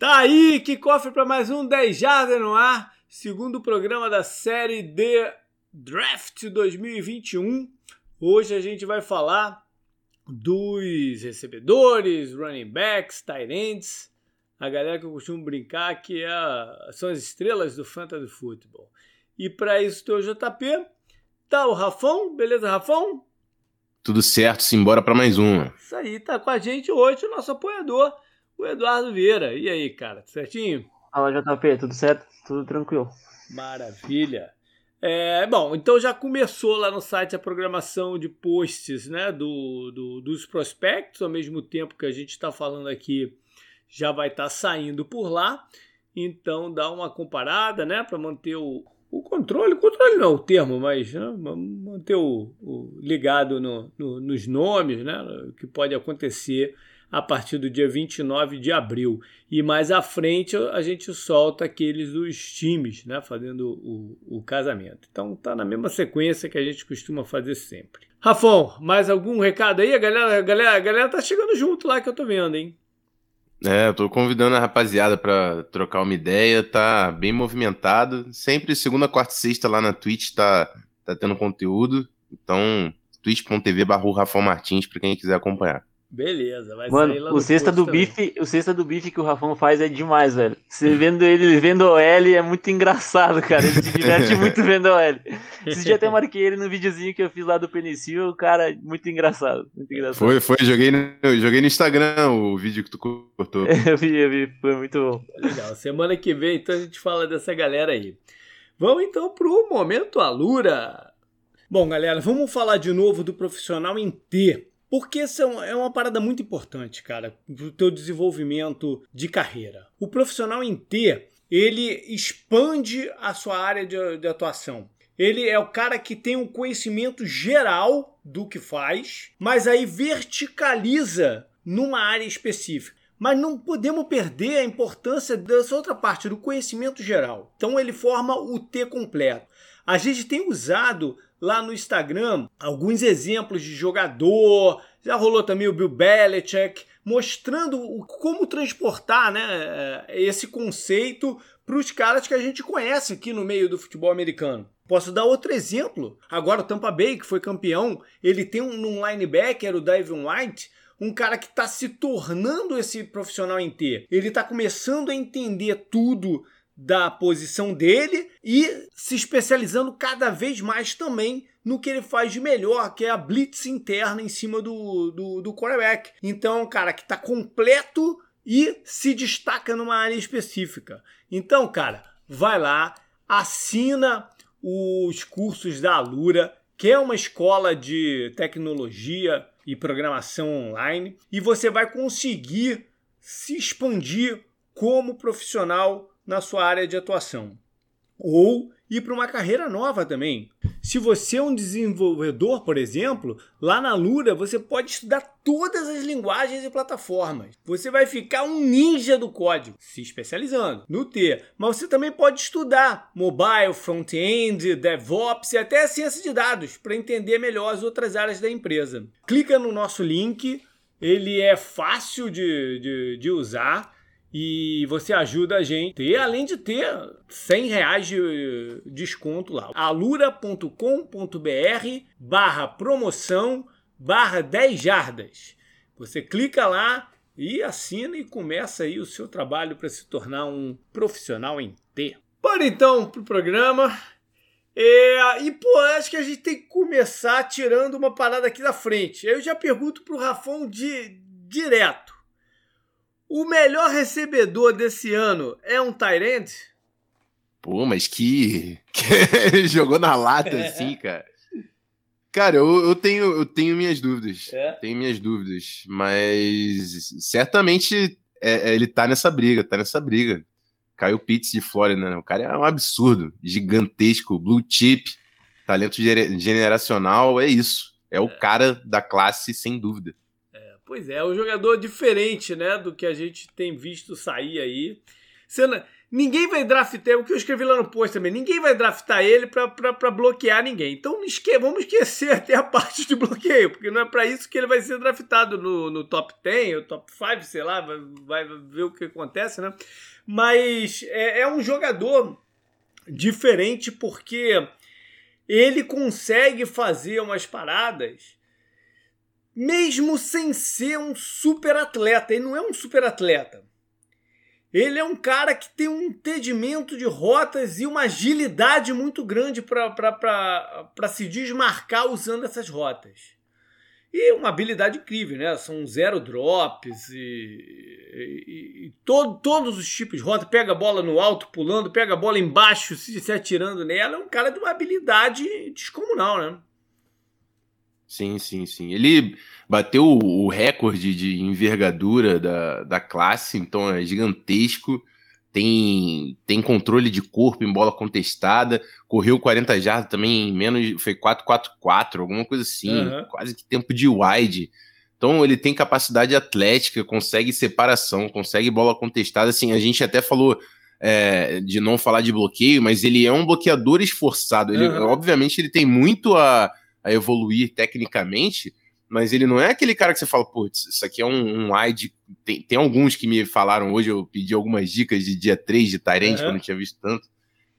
Tá aí, que cofre para mais um 10 Jardas no ar, segundo programa da série D Draft 2021. Hoje a gente vai falar dos recebedores, running backs, tight ends, a galera que eu costumo brincar que é, são as estrelas do fantasy football. E para isso tem o JP, tá o Rafão, beleza Rafão? Tudo certo, simbora para mais uma. Isso aí, tá com a gente hoje o nosso apoiador, o Eduardo Vieira. E aí, cara, certinho? Fala, JP, tudo certo? Tudo tranquilo. Maravilha. É, bom, então já começou lá no site a programação de posts né, do, do dos prospectos, ao mesmo tempo que a gente está falando aqui, já vai estar tá saindo por lá. Então dá uma comparada né, para manter o, o controle, controle não é o termo, mas né, manter o, o ligado no, no, nos nomes, né, que pode acontecer a partir do dia 29 de abril. E mais à frente a gente solta aqueles dos times, né, fazendo o, o casamento. Então tá na mesma sequência que a gente costuma fazer sempre. Rafão, mais algum recado aí? A galera, a galera, a galera tá chegando junto lá que eu tô vendo, hein? É, eu tô convidando a rapaziada para trocar uma ideia, tá bem movimentado. Sempre segunda, quarta e sexta lá na Twitch tá, tá tendo conteúdo. Então, twitch.tv barra Martins para quem quiser acompanhar. Beleza, vai Mano, sair lá o cesta do também. bife, o cesta do bife que o Rafão faz é demais, velho. Você vendo ele vendo OL é muito engraçado, cara. Ele se diverte muito vendo OL. Esse dia até marquei ele no videozinho que eu fiz lá do Penicil, o cara muito engraçado, muito engraçado. Foi, foi, joguei no, joguei no Instagram o vídeo que tu cortou. eu vi, eu vi, foi muito bom. Legal. Semana que vem então a gente fala dessa galera aí. Vamos então pro momento Alura. Bom, galera, vamos falar de novo do profissional em T. Porque isso é uma parada muito importante, cara, pro teu desenvolvimento de carreira. O profissional em T, ele expande a sua área de, de atuação. Ele é o cara que tem um conhecimento geral do que faz, mas aí verticaliza numa área específica. Mas não podemos perder a importância dessa outra parte, do conhecimento geral. Então ele forma o T completo. A gente tem usado lá no Instagram alguns exemplos de jogador, já rolou também o Bill Belichick, mostrando como transportar né, esse conceito para os caras que a gente conhece aqui no meio do futebol americano. Posso dar outro exemplo. Agora o Tampa Bay, que foi campeão, ele tem um, linebacker, o Davin White, um cara que está se tornando esse profissional em T. Ele está começando a entender tudo da posição dele e se especializando cada vez mais também no que ele faz de melhor, que é a blitz interna em cima do, do, do quarterback. Então, cara que está completo e se destaca numa área específica. Então, cara, vai lá, assina os cursos da Alura, que é uma escola de tecnologia e programação online, e você vai conseguir se expandir como profissional na sua área de atuação. Ou ir para uma carreira nova também. Se você é um desenvolvedor, por exemplo, lá na Lura você pode estudar todas as linguagens e plataformas. Você vai ficar um ninja do código, se especializando no T. Mas você também pode estudar mobile, front-end, DevOps e até ciência de dados para entender melhor as outras áreas da empresa. Clica no nosso link, ele é fácil de, de, de usar e você ajuda a gente. E além de ter 100 reais de desconto lá. alura.com.br barra promoção barra 10 jardas. Você clica lá e assina e começa aí o seu trabalho para se tornar um profissional em T. Bora então pro programa. É, e pô, acho que a gente tem que começar tirando uma parada aqui da frente. Eu já pergunto pro Rafão de direto. O melhor recebedor desse ano é um Tyrant? Pô, mas que. que... Jogou na lata é. assim, cara. Cara, eu, eu, tenho, eu tenho minhas dúvidas. É? Tenho minhas dúvidas. Mas certamente é, é ele tá nessa briga, tá nessa briga. Caiu Pitts de Flórida, né? O cara é um absurdo. Gigantesco, blue chip, talento generacional, é isso. É o é. cara da classe, sem dúvida. Pois é, é um jogador diferente, né, do que a gente tem visto sair aí. Ninguém vai draftar, o que eu escrevi lá no post também, ninguém vai draftar ele para bloquear ninguém. Então esque, vamos esquecer até a parte de bloqueio, porque não é para isso que ele vai ser draftado no, no top 10 ou top 5, sei lá, vai, vai, ver o que acontece, né? Mas é, é um jogador diferente porque ele consegue fazer umas paradas mesmo sem ser um super atleta. Ele não é um super atleta ele é um cara que tem um entendimento de rotas e uma agilidade muito grande para se desmarcar usando essas rotas. E uma habilidade incrível, né? São zero drops e, e, e todo, todos os tipos de rota. Pega a bola no alto, pulando, pega a bola embaixo, se, se atirando nela. É um cara de uma habilidade descomunal, né? Sim, sim, sim. Ele bateu o recorde de envergadura da, da classe, então é gigantesco. Tem, tem controle de corpo em bola contestada, correu 40 jardas também em menos, foi 4-4-4, alguma coisa assim, uhum. quase que tempo de wide. Então ele tem capacidade atlética, consegue separação, consegue bola contestada. Assim, a gente até falou é, de não falar de bloqueio, mas ele é um bloqueador esforçado. Ele, uhum. Obviamente, ele tem muito a, a evoluir tecnicamente, mas ele não é aquele cara que você fala, putz, isso aqui é um, um wide. Tem, tem alguns que me falaram hoje, eu pedi algumas dicas de dia 3 de Tyrant, uhum. que eu não tinha visto tanto.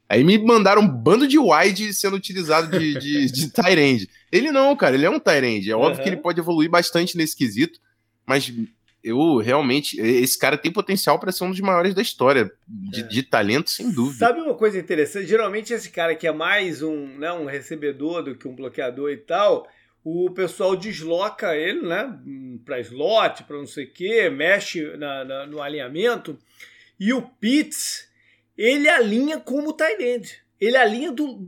Aí me mandaram um bando de wide sendo utilizado de, de, de Tyrande. Ele não, cara, ele é um Tyrande. É óbvio uhum. que ele pode evoluir bastante nesse quesito, mas eu realmente. Esse cara tem potencial para ser um dos maiores da história, de, é. de, talento, sem dúvida. Sabe uma coisa interessante? Geralmente, esse cara que é mais um, né, um recebedor do que um bloqueador e tal o pessoal desloca ele, né, para slot, para não sei o que, mexe na, na, no alinhamento. E o Pitts, ele alinha como tight Ele alinha do,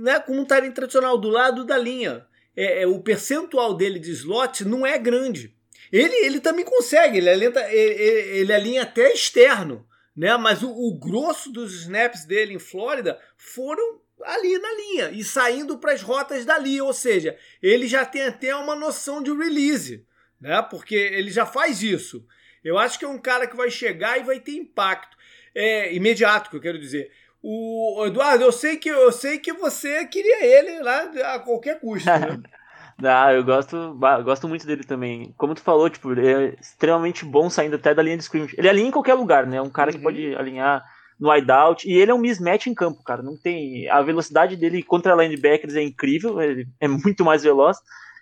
né, como um tight tradicional, do lado da linha. É, é, o percentual dele de slot não é grande. Ele, ele também consegue, ele alinha, ele, ele alinha até externo, né? Mas o, o grosso dos snaps dele em Flórida foram ali na linha e saindo para as rotas dali, ou seja, ele já tem até uma noção de release, né? Porque ele já faz isso. Eu acho que é um cara que vai chegar e vai ter impacto é, imediato, que eu quero dizer. O Eduardo, eu sei que eu sei que você queria ele lá a qualquer custo. Né? Ah, eu gosto, gosto muito dele também. Como tu falou, tipo, ele é extremamente bom saindo até da linha de scrimmage. Ele alinha em qualquer lugar, né? Um cara uhum. que pode alinhar no wideout. E ele é um mismatch em campo, cara. Não tem. A velocidade dele contra linebackers é incrível, ele é muito mais veloz.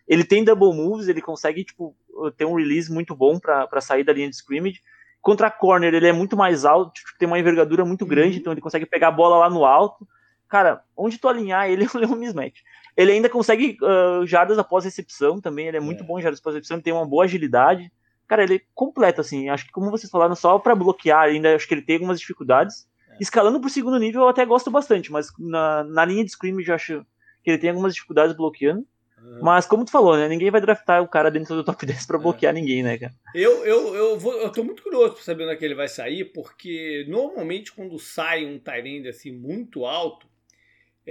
Ele tem double moves, ele consegue, tipo, ter um release muito bom para sair da linha de scrimmage. Contra a corner, ele é muito mais alto, tipo, tem uma envergadura muito grande, uhum. então ele consegue pegar a bola lá no alto. Cara, onde tu alinhar ele, ele é um mismatch. Ele ainda consegue uh, jardas após recepção também, ele é muito é. bom em jardas após recepção, ele tem uma boa agilidade. Cara, ele é completo, assim. Acho que, como vocês falaram, só para bloquear, ainda acho que ele tem algumas dificuldades. Escalando pro segundo nível eu até gosto bastante, mas na, na linha de scrimmage eu acho que ele tem algumas dificuldades bloqueando. Uhum. Mas como tu falou, né? Ninguém vai draftar o cara dentro do top 10 para é. bloquear é. ninguém, né, cara? Eu, eu, eu, vou, eu tô muito curioso pra saber onde é que ele vai sair, porque normalmente quando sai um Tyrande assim muito alto,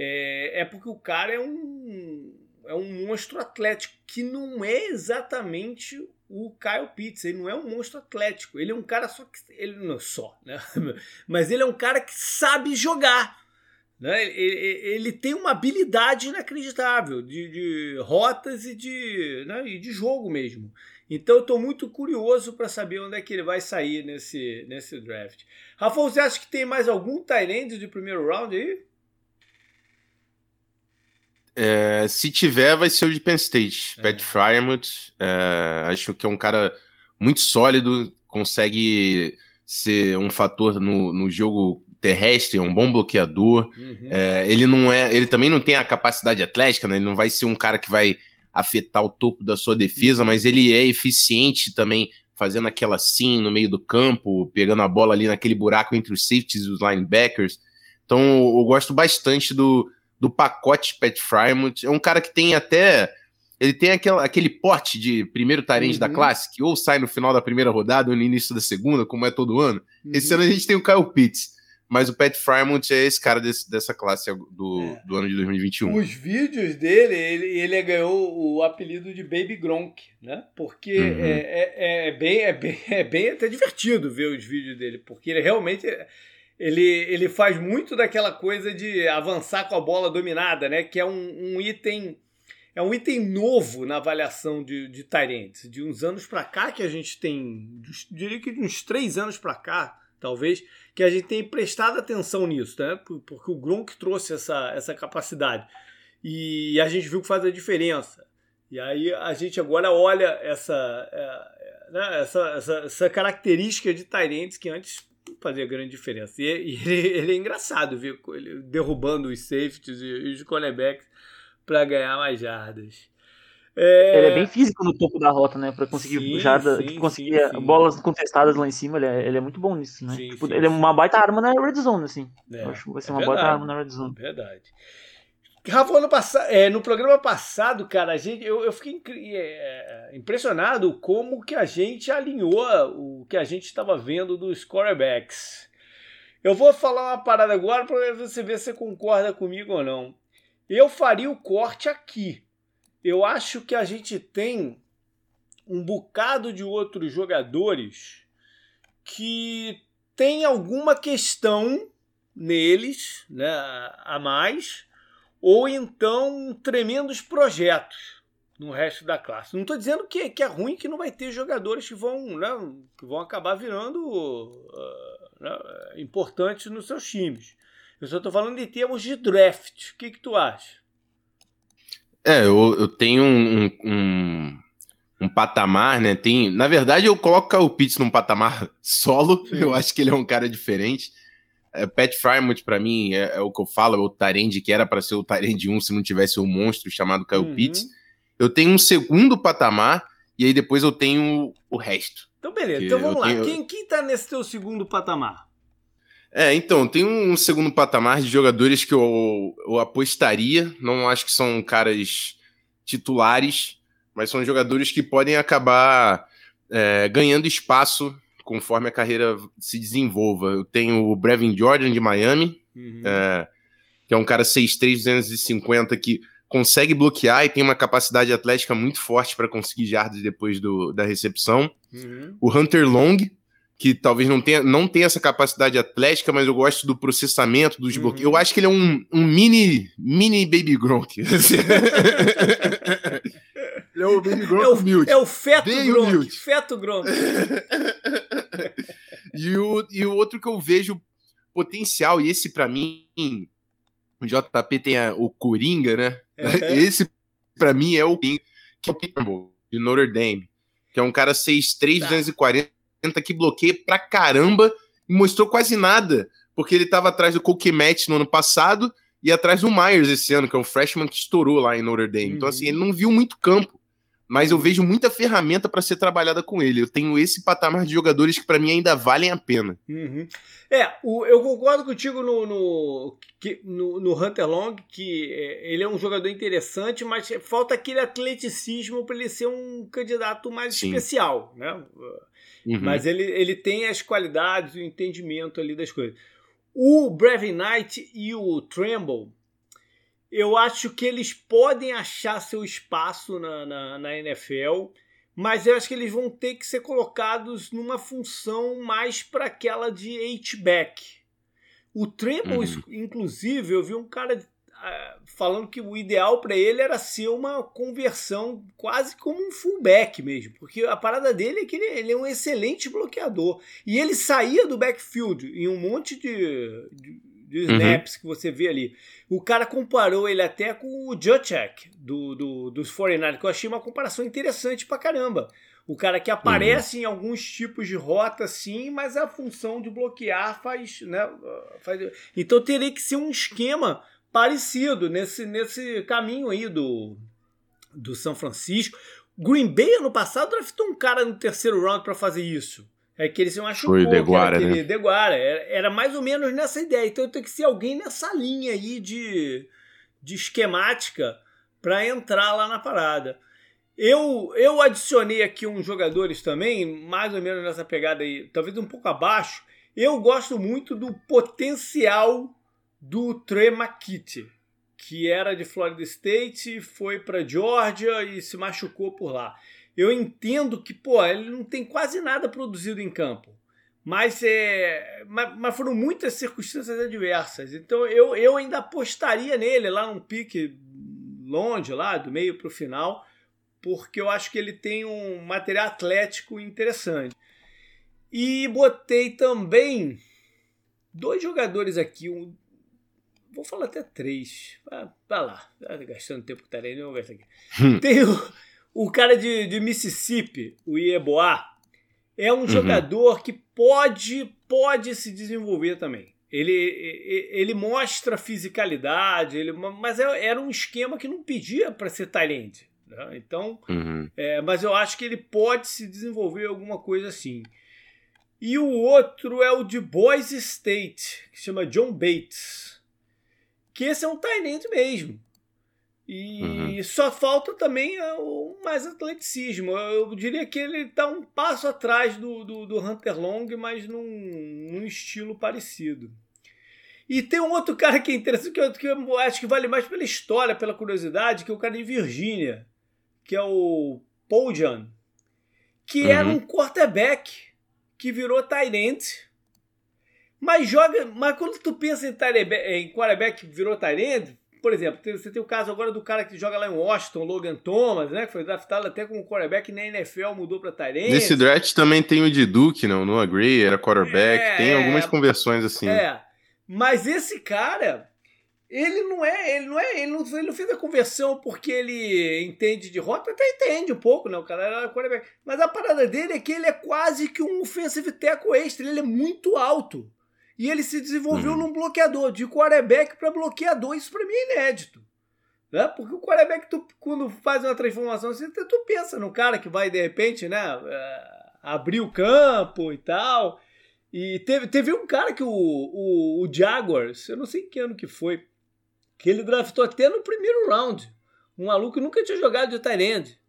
é, é porque o cara é um, é um monstro atlético, que não é exatamente o Kyle Pitts. Ele não é um monstro atlético. Ele é um cara só que. Ele não é só, né? Mas ele é um cara que sabe jogar. Né? Ele, ele tem uma habilidade inacreditável de, de rotas e de, né? e de jogo mesmo. Então eu estou muito curioso para saber onde é que ele vai sair nesse, nesse draft. Rafa, você acha que tem mais algum Tyrande de primeiro round aí? É, se tiver, vai ser o de Penn State. É. Pat Fryermuth. É, acho que é um cara muito sólido, consegue ser um fator no, no jogo terrestre, é um bom bloqueador. Uhum. É, ele não é, ele também não tem a capacidade atlética, né? Ele não vai ser um cara que vai afetar o topo da sua defesa, uhum. mas ele é eficiente também fazendo aquela sim no meio do campo, pegando a bola ali naquele buraco entre os safeties e os linebackers. Então eu gosto bastante do, do pacote Pat Frymouth. É um cara que tem até. Ele tem aquela, aquele porte de primeiro tarente uhum. da classe, que ou sai no final da primeira rodada ou no início da segunda, como é todo ano. Uhum. Esse ano a gente tem o Kyle Pitts. Mas o Pat Frymouth é esse cara desse, dessa classe do, é. do ano de 2021. Os vídeos dele, ele, ele ganhou o apelido de Baby Gronk, né? Porque uhum. é, é, é, bem, é, bem, é bem até divertido ver os vídeos dele, porque ele realmente ele, ele faz muito daquela coisa de avançar com a bola dominada, né? Que é um, um item é um item novo na avaliação de, de Tyrants. De uns anos para cá que a gente tem, diria que de uns três anos para cá, talvez, que a gente tem prestado atenção nisso, né? Porque o Gronk trouxe essa, essa capacidade. E a gente viu que faz a diferença. E aí a gente agora olha essa, é, né, essa, essa, essa, característica de Tyrants que antes fazia grande diferença. E, e ele, ele, é engraçado ver ele derrubando os safeties e, os cornerbacks para ganhar mais jardas. É... Ele é bem físico no topo da rota, né? Para conseguir sim, jarda, sim, conseguir sim, bolas contestadas lá em cima. Ele é, ele é muito bom nisso, né? Tipo, ele é uma baita arma na red zone, assim. É, Eu acho que vai ser é uma verdade, baita arma na red zone. Verdade. Rafa, ano passado, é, no programa passado, cara, a gente, eu, eu fiquei é, impressionado como que a gente alinhou o que a gente estava vendo dos quarterbacks. Eu vou falar uma parada agora para você ver se você concorda comigo ou não. Eu faria o corte aqui. Eu acho que a gente tem um bocado de outros jogadores que tem alguma questão neles, né, a mais ou então tremendos projetos no resto da classe. Não estou dizendo que, que, é ruim que não vai ter jogadores que vão, né, que vão acabar virando uh, né, importantes nos seus times. Eu só estou falando em termos de draft. O que, que tu acha? É, eu, eu tenho um, um, um, patamar, né? Tem, na verdade, eu coloco o Pitts num patamar solo. Eu acho que ele é um cara diferente. É, Pat Frymouth, para mim, é, é, o que eu falo, é o Tyrande que era para ser o Tyrande 1 se não tivesse um monstro chamado Kyle uhum. Pitts. Eu tenho um segundo patamar e aí depois eu tenho o resto. Então, beleza. Então vamos lá. Tenho... Quem, quem tá nesse teu segundo patamar? É, então, tem um segundo patamar de jogadores que eu, eu apostaria. Não acho que são caras titulares, mas são jogadores que podem acabar é, ganhando espaço conforme a carreira se desenvolva. Eu tenho o Brevin Jordan de Miami, uhum. é, que é um cara 6'3", 250 que consegue bloquear e tem uma capacidade atlética muito forte para conseguir jardas depois do, da recepção. Uhum. O Hunter Long, que talvez não tenha, não tenha essa capacidade atlética, mas eu gosto do processamento, dos uhum. bloqueios. Eu acho que ele é um, um mini, mini Baby Gronk. Ele é o Baby Gronk é o, humilde. É o feto Bem Gronk. Humilde. Feto Gronk. e, o, e o outro que eu vejo potencial, e esse para mim, o JP tem a, o Coringa, né? Esse para mim é o que é o Campbell, de Notre Dame, que é um cara 6'3", tá. 240, que bloqueia pra caramba e mostrou quase nada, porque ele tava atrás do Match no ano passado e atrás do Myers esse ano, que é um freshman que estourou lá em Notre Dame. Uhum. Então, assim, ele não viu muito campo mas eu vejo muita ferramenta para ser trabalhada com ele. Eu tenho esse patamar de jogadores que para mim ainda valem a pena. Uhum. É, o, eu concordo contigo no, no, no, no, Hunter Long, que é, ele é um jogador interessante, mas falta aquele atleticismo para ele ser um candidato mais Sim. especial, né? Uhum. Mas ele, ele tem as qualidades, o entendimento ali das coisas. O Brevin Knight e o Tremble eu acho que eles podem achar seu espaço na, na, na, NFL, mas eu acho que eles vão ter que ser colocados numa função mais para aquela de H-back. O Tremble, uhum. inclusive, eu vi um cara falando que o ideal para ele era ser uma conversão quase como um fullback mesmo, porque a parada dele é que ele, ele é um excelente bloqueador. E ele saía do backfield em um monte de, de de uhum. snaps uhum. que você vê ali. O cara comparou ele até com o Juchek do, do, dos 49 que eu achei uma comparação interessante pra caramba. O cara que aparece uhum. em alguns tipos de rota, sim, mas a função de bloquear faz. Né, faz... Então teria que ser um esquema parecido nesse, nesse caminho aí do, do São Francisco. Green Bay ano passado draftou um cara no terceiro round para fazer isso. É que ele se machucou. Foi Deguara, era né? Deguara. Era, era, mais ou menos nessa ideia. Então tem que ser alguém nessa linha aí de, de esquemática para entrar lá na parada. Eu, eu adicionei aqui uns jogadores também, mais ou menos nessa pegada aí, talvez um pouco abaixo. Eu gosto muito do potencial do Trey McKitty, que era de Florida State, foi para Georgia e se machucou por lá eu entendo que, pô, ele não tem quase nada produzido em campo. Mas, é, mas, mas, foram muitas circunstâncias adversas. Então eu, eu ainda apostaria nele lá num pique longe, lá do meio para o final, porque eu acho que ele tem um material atlético interessante. E botei também dois jogadores aqui, um, vou falar até três. Vai, lá, gastando tempo com o Tarene, eu vou gastar aqui. Hum. Tem o, o cara de, de Mississippi, o Ieboá é um uhum. jogador que pode, pode se desenvolver também. Ele, ele mostra fisicalidade, ele, mas é, era um esquema que não pedia para ser talento. Né? Então, uhum. é, mas eu acho que ele pode se desenvolver alguma coisa assim. E o outro é o de Boise State, que se chama John Bates. Que esse é um talento mesmo. E uhum. só falta também é, o mais atleticismo. Eu diria que ele está um passo atrás do, do, do, Hunter Long, mas num, num, estilo parecido. E tem um outro cara que é interessante, que eu, que eu acho que vale mais pela história, pela curiosidade, que é o cara de Virgínia, que é o Paul John, que uhum. era um quarterback que virou Tyrant. Mas joga. Mas quando tu pensa em, em quarterback que virou Tyrant, por exemplo, você tem o caso agora do cara que joga lá em Washington, Logan Thomas, né? Que foi draftado até como quarterback na NFL, mudou para Tyrant. Nesse draft também tem o de Duke, não, não agree, era quarterback. É, tem algumas conversões assim. É. Mas esse cara, ele não é, ele não é, ele não, ele não fez a conversão porque ele entende de rota, até entende um pouco, né? O cara era quarterback. Mas a parada dele é que ele é quase que um offensive tackle extra, ele é muito alto. E ele se desenvolveu uhum. num bloqueador, de quarterback para bloqueador. Isso para mim é inédito. Né? Porque o quarterback, tu, quando faz uma transformação assim, tu pensa no cara que vai, de repente, né, é, abrir o campo e tal. E teve, teve um cara que o, o, o Jaguars, eu não sei que ano que foi, que ele draftou até no primeiro round. Um maluco que nunca tinha jogado de tight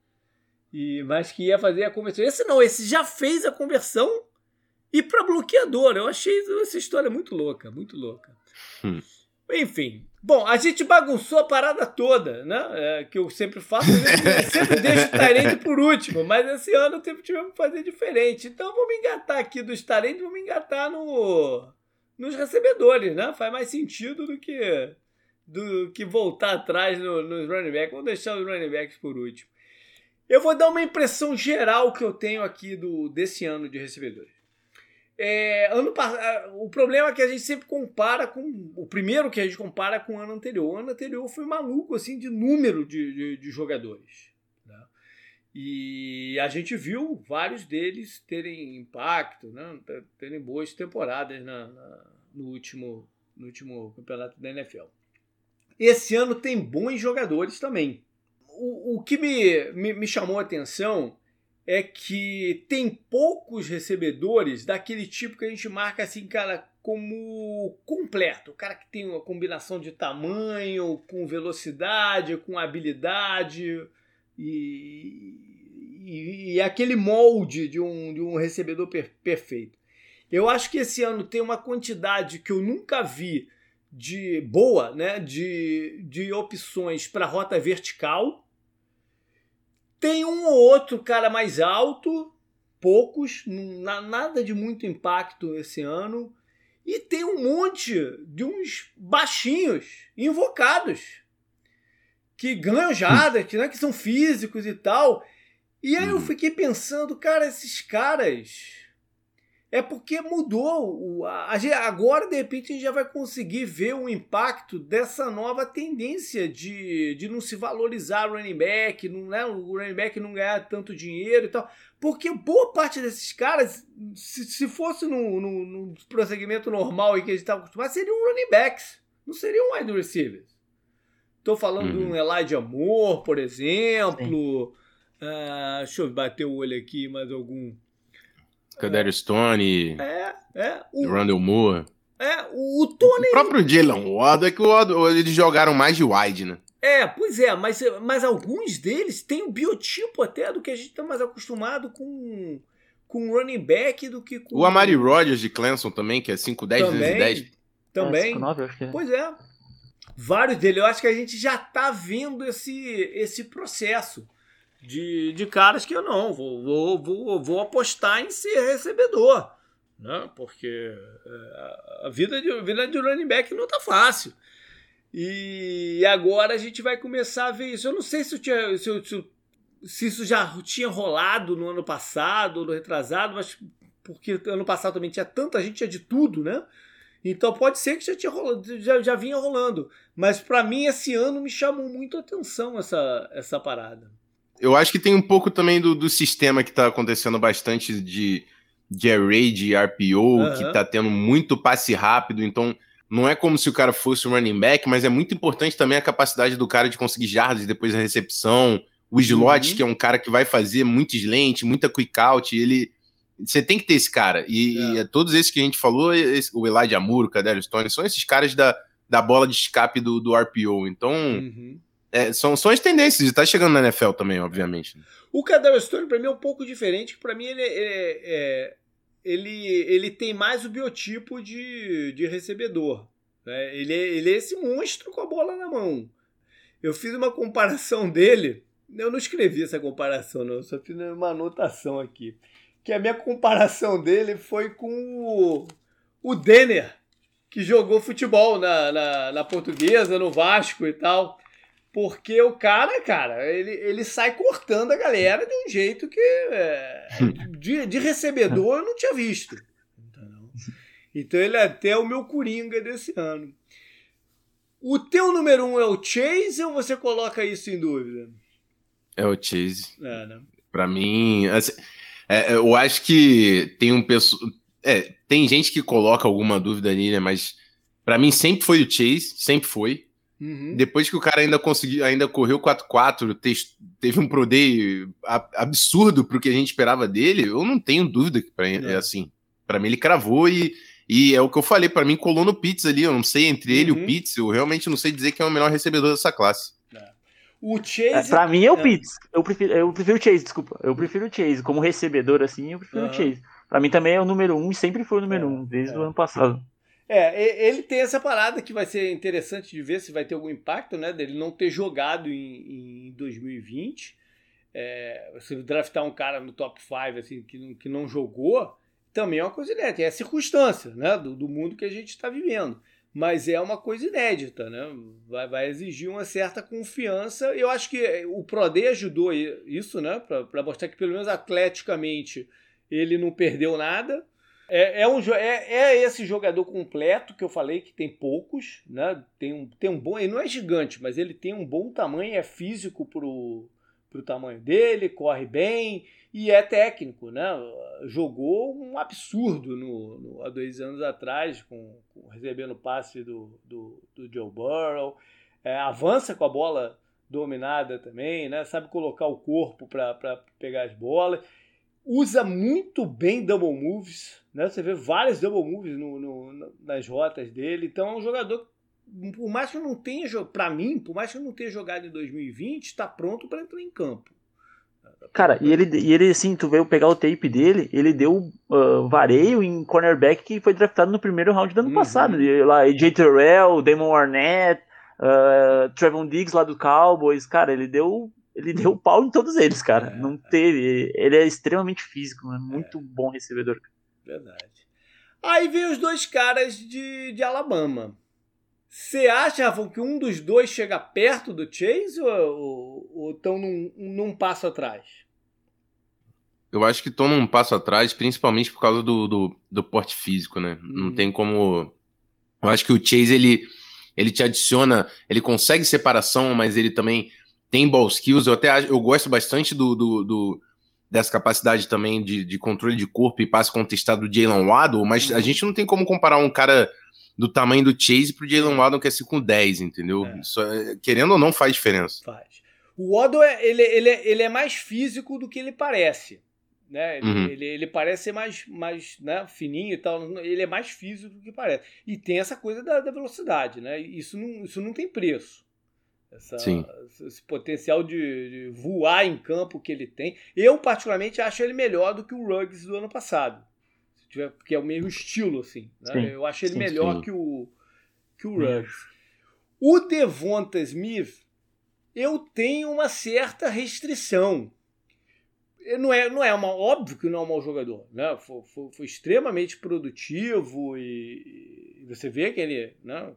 E, mas que ia fazer a conversão. Esse não, esse já fez a conversão e para bloqueador. Eu achei essa história muito louca, muito louca. Hum. Enfim. Bom, a gente bagunçou a parada toda, né? É, que eu sempre faço, eu sempre deixo o Tyrande por último, mas esse ano tivemos que fazer diferente. Então vamos engatar aqui dos Tyrande, vamos engatar no, nos recebedores, né? Faz mais sentido do que, do que voltar atrás no, nos running backs. Vamos deixar os running backs por último. Eu vou dar uma impressão geral que eu tenho aqui do, desse ano de recebedores. É, ano O problema é que a gente sempre compara com. O primeiro que a gente compara com o ano anterior. O ano anterior foi maluco, assim, de número de, de, de jogadores. Né? E a gente viu vários deles terem impacto, né? terem boas temporadas na, na, no, último, no último campeonato da NFL. Esse ano tem bons jogadores também. O, o que me, me, me chamou a atenção é que tem poucos recebedores daquele tipo que a gente marca assim, cara, como completo. O cara que tem uma combinação de tamanho, com velocidade, com habilidade e, e, e aquele molde de um, de um recebedor per, perfeito. Eu acho que esse ano tem uma quantidade que eu nunca vi de boa, né, de, de opções para rota vertical tem um ou outro cara mais alto, poucos, nada de muito impacto esse ano. E tem um monte de uns baixinhos invocados que ganham jardas, que, né, que são físicos e tal. E aí eu uhum. fiquei pensando, cara, esses caras é porque mudou. Agora, de repente, a gente já vai conseguir ver o impacto dessa nova tendência de, de não se valorizar o running back, não, né, o running back não ganhar tanto dinheiro e tal. Porque boa parte desses caras, se, se fosse no, no, no prosseguimento normal e que a gente estava acostumado, seriam running backs, não seriam wide receivers. Estou falando uhum. de um Elijah Moore, por exemplo. Uh, deixa eu bater o olho aqui, mais algum. Cadere Stone. É, é. O, Randall Moore. É, o, o Tony. O próprio Jalen Ward é que o, eles jogaram mais de wide, né? É, pois é, mas, mas alguns deles têm um biotipo até do que a gente está mais acostumado com com running back do que com. O Amari Rodgers de Clemson também, que é 5'10, 210. Também. É, 9, acho que é. Pois é. Vários deles. Eu acho que a gente já está vendo esse, esse processo de, de caras que eu não, vou, vou, vou, vou apostar em ser recebedor. né? Porque é, a vida de, a vida de running back não tá fácil. E agora a gente vai começar a ver isso. Eu não sei se, eu tinha, se, eu, se isso já tinha rolado no ano passado, no retrasado, mas porque ano passado também tinha tanta gente, tinha de tudo, né? Então pode ser que já, tinha rolado, já, já vinha rolando. Mas para mim, esse ano me chamou muito a atenção essa, essa parada. Eu acho que tem um pouco também do, do sistema que está acontecendo bastante de, de array, de RPO, uhum. que está tendo muito passe rápido, então não é como se o cara fosse um running back, mas é muito importante também a capacidade do cara de conseguir jardas depois da recepção. O slot, uhum. que é um cara que vai fazer muito slant, muita quick out, ele. Você tem que ter esse cara. E, é. e todos esses que a gente falou, esse, o Elijah Moore, o Stone, são esses caras da, da bola de escape do, do RPO. Então, uhum. É, são, são as tendências. E tá chegando na NFL também, obviamente. O Cadero Stone, pra mim, é um pouco diferente. Para mim, ele é, é ele, ele tem mais o biotipo de, de recebedor. Né? Ele, é, ele é esse monstro com a bola na mão. Eu fiz uma comparação dele. Eu não escrevi essa comparação, não. Eu só fiz uma anotação aqui. Que a minha comparação dele foi com o, o Denner, que jogou futebol na, na, na portuguesa, no Vasco e tal. Porque o cara, cara, ele, ele sai cortando a galera de um jeito que é, de, de recebedor eu não tinha visto. Então ele é até o meu coringa desse ano. O teu número um é o Chase ou você coloca isso em dúvida? É o Chase. É, né? Pra mim, assim, é, é eu acho que tem um pessoal. É, tem gente que coloca alguma dúvida ali, né? Mas para mim sempre foi o Chase, sempre foi. Uhum. Depois que o cara ainda conseguiu, ainda correu 4-4, teve um Pro Day absurdo pro que a gente esperava dele, eu não tenho dúvida que pra, é. assim. Para mim ele cravou e, e é o que eu falei, para mim colou no Pitts ali, eu não sei entre ele uhum. e o uhum. Pitts, eu realmente não sei dizer quem é o melhor recebedor dessa classe. É. O Chase. É, pra mim é o é. Pitts. Eu prefiro, eu prefiro o Chase, desculpa. Eu prefiro o Chase. Como recebedor, assim, eu prefiro uhum. o Chase. Pra mim também é o número um e sempre foi o número é, um, desde o ano passado. É, ele tem essa parada que vai ser interessante de ver se vai ter algum impacto, né? Dele não ter jogado em, em 2020. É, você draftar um cara no top 5 assim, que, não, que não jogou, também é uma coisa inédita. É a circunstância né? do, do mundo que a gente está vivendo. Mas é uma coisa inédita, né? Vai, vai exigir uma certa confiança. Eu acho que o Prode ajudou isso, né? Para mostrar que, pelo menos atleticamente, ele não perdeu nada é, é, um, é, é esse jogador completo que eu falei que tem poucos, né? Tem um, tem um bom. Ele não é gigante, mas ele tem um bom tamanho, é físico pro, pro tamanho dele, corre bem e é técnico, né? Jogou um absurdo no, no há dois anos atrás, com, com recebendo passe do, do, do Joe Burrow. É, avança com a bola dominada também, né? Sabe colocar o corpo para pegar as bolas usa muito bem double moves, né? Você vê vários double moves no, no, nas rotas dele. Então é um jogador, por mais que não tenha, para mim, por mais que eu não tenha jogado em 2020, está pronto para entrar em campo. Cara, e ele, e ele assim, tu veio pegar o tape dele, ele deu uh, vareio em cornerback que foi draftado no primeiro round do ano uhum. passado. E, lá, AJ Terrell, Damon Arnett, uh, Trevon Diggs lá do Cowboys, cara, ele deu ele deu pau em todos eles, cara. É, não teve. Ele é extremamente físico, é muito é. bom recebedor. Verdade. Aí vem os dois caras de, de Alabama. Você acha, Rafa, que um dos dois chega perto do Chase ou estão num, num passo atrás? Eu acho que estão num passo atrás, principalmente por causa do, do, do porte físico, né? Hum. Não tem como. Eu acho que o Chase ele, ele te adiciona, ele consegue separação, mas ele também tem ball skills. Eu até eu gosto bastante do, do, do dessa capacidade também de, de, controle de corpo e passe contestado do Jalen Waddle, mas a uhum. gente não tem como comparar um cara do tamanho do Chase pro Jalen Waddle que é 5'10, entendeu? É. Isso, é, querendo ou não, faz diferença. Faz. O Waddle, é, ele, ele, ele é mais físico do que ele parece. Né? Ele, uhum. ele, ele, parece ser mais, mais né, fininho e tal, ele é mais físico do que parece. E tem essa coisa da, da velocidade, né? Isso não, isso não tem preço. Essa, esse potencial de, de, voar em campo que ele tem. Eu, particularmente, acho ele melhor do que o Ruggs do ano passado. Tiver, porque é o mesmo estilo, assim. Né? Eu acho ele sim, melhor sim. que o, que o Ruggs. O Devonta Smith, eu tenho uma certa restrição. não é, não é uma, óbvio que não é um mau jogador, né? Foi, foi, foi extremamente produtivo e, e, você vê que ele né,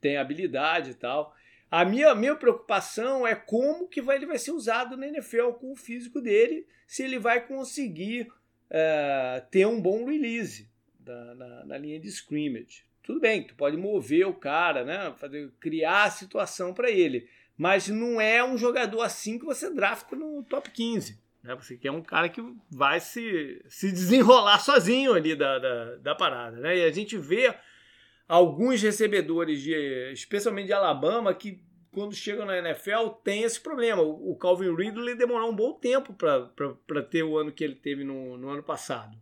tem habilidade e tal. A minha, minha preocupação é como que vai, ele vai ser usado na NFL com o físico dele, se ele vai conseguir é, ter um bom release da, na, na, linha de scrimmage. Tudo bem, tu pode mover o cara, né? Fazer, criar a situação para ele. Mas não é um jogador assim que você drafta no top 15. Né? Você quer um cara que vai se, se desenrolar sozinho ali da, da, da parada. Né? E a gente vê alguns recebedores, de, especialmente de Alabama, que quando chegam na NFL tem esse problema. O Calvin Ridley demorou um bom tempo para ter o ano que ele teve no, no ano passado.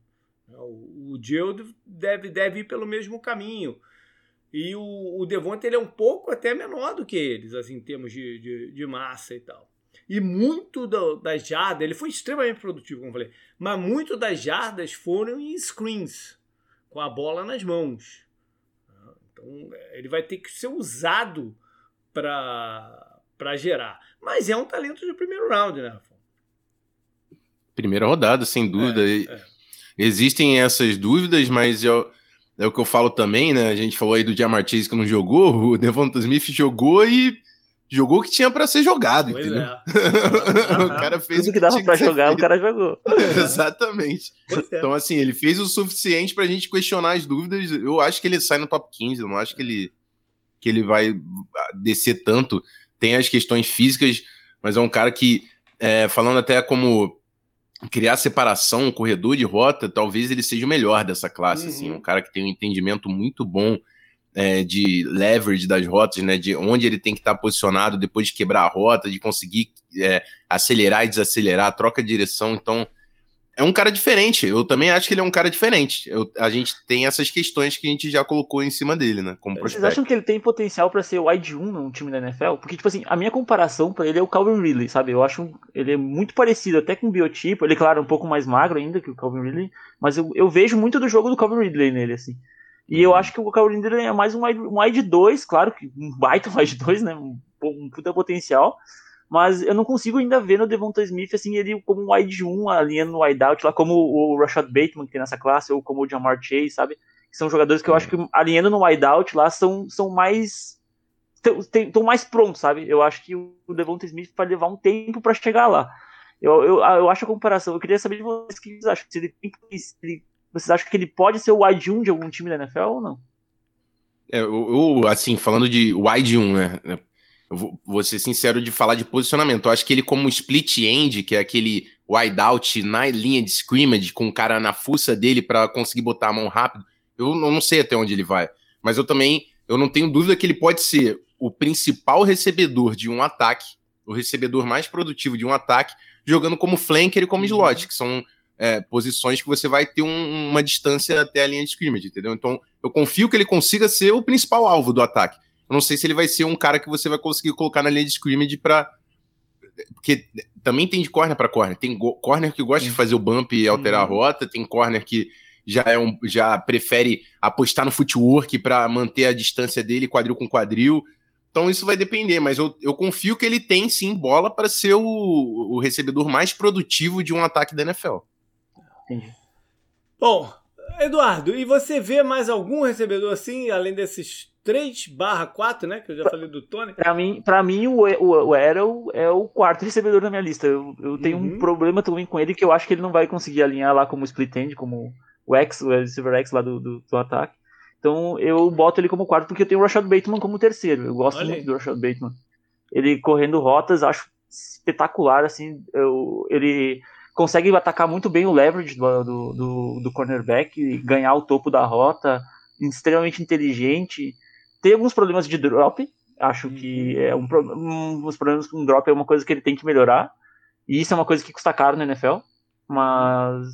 O, o Joe deve, deve ir pelo mesmo caminho. E o, o Devonta ele é um pouco até menor do que eles, assim, em termos de, de, de massa e tal. E muito do, das jardas, ele foi extremamente produtivo, como eu falei, mas muito das jardas foram em screens, com a bola nas mãos. Então ele vai ter que ser usado para gerar. Mas é um talento de primeiro round, né, Rafa? Primeira rodada, sem dúvida. É, é. Existem essas dúvidas, mas eu, é o que eu falo também, né? A gente falou aí do Jamar Chase que não jogou, o Devonta Smith jogou e jogou o que tinha para ser jogado, pois entendeu? É. o cara fez Tudo que dava para jogar, o cara jogou. Exatamente. É. Então, assim, ele fez o suficiente pra gente questionar as dúvidas. Eu acho que ele sai no top 15, eu não acho que ele, que ele vai descer tanto. Tem as questões físicas, mas é um cara que, é, falando até como criar separação, corredor de rota, talvez ele seja o melhor dessa classe, assim, uhum. assim, um cara que tem um entendimento muito bom é, de leverage das rotas, né, de onde ele tem que estar posicionado depois de quebrar a rota, de conseguir é, acelerar e desacelerar, troca de direção, então é um cara diferente. Eu também acho que ele é um cara diferente. Eu, a gente tem essas questões que a gente já colocou em cima dele, né? Como Vocês acham que ele tem potencial para ser wide 1 num time da NFL? Porque, tipo assim, a minha comparação para ele é o Calvin Ridley, sabe? Eu acho ele é muito parecido até com o biotipo. Ele, claro, é um pouco mais magro ainda que o Calvin Ridley, mas eu, eu vejo muito do jogo do Calvin Ridley nele, assim. E eu acho que o Calvin Ridley é mais um wide, um wide 2, claro, que um baita wide 2, né? Um, um puta potencial mas eu não consigo ainda ver no Devonta Smith assim ele como um wide 1 alinhando no wide out lá como o Rashad Bateman que tem nessa classe ou como o Jamar Chase, sabe? Que são jogadores que eu acho que alinhando no wide out lá são, são mais estão mais prontos, sabe? Eu acho que o Devonta Smith vai levar um tempo para chegar lá. Eu, eu, eu acho a comparação. Eu queria saber de vocês o que vocês acham. Se ele, se ele, vocês acham que ele pode ser o wide 1 de algum time da NFL ou não? É, eu, eu, assim, falando de wide 1, né? Eu vou, vou ser sincero de falar de posicionamento. Eu acho que ele, como split end, que é aquele wideout na linha de scrimmage, com o cara na fuça dele para conseguir botar a mão rápido, eu não sei até onde ele vai. Mas eu também eu não tenho dúvida que ele pode ser o principal recebedor de um ataque, o recebedor mais produtivo de um ataque, jogando como flanker e como uhum. slot, que são é, posições que você vai ter um, uma distância até a linha de scrimmage, entendeu? Então eu confio que ele consiga ser o principal alvo do ataque. Eu não sei se ele vai ser um cara que você vai conseguir colocar na linha de scrimmage para porque também tem de corner para corner. Tem corner que gosta de fazer o bump e alterar a uhum. rota, tem corner que já é um, já prefere apostar no footwork para manter a distância dele quadril com quadril. Então isso vai depender, mas eu, eu confio que ele tem sim bola para ser o, o recebedor mais produtivo de um ataque da NFL. Entendi. Bom, Eduardo, e você vê mais algum recebedor assim, além desses 3 barra 4, né? Que eu já falei do Tony. Pra mim, pra mim o, o, o Arrow é o quarto recebedor da minha lista. Eu, eu tenho uhum. um problema também com ele que eu acho que ele não vai conseguir alinhar lá como split end, como o X, o receiver X lá do, do, do, ataque. Então eu boto ele como quarto porque eu tenho o Rashad Bateman como terceiro. Eu gosto Olha muito aí. do Rashad Bateman. Ele correndo rotas, acho espetacular, assim. Eu, ele consegue atacar muito bem o leverage do, do, do, do cornerback, ganhar o topo da rota, extremamente inteligente tem alguns problemas de drop. Acho que uhum. é um, um, os problemas com drop é uma coisa que ele tem que melhorar. E isso é uma coisa que custa caro na NFL. Mas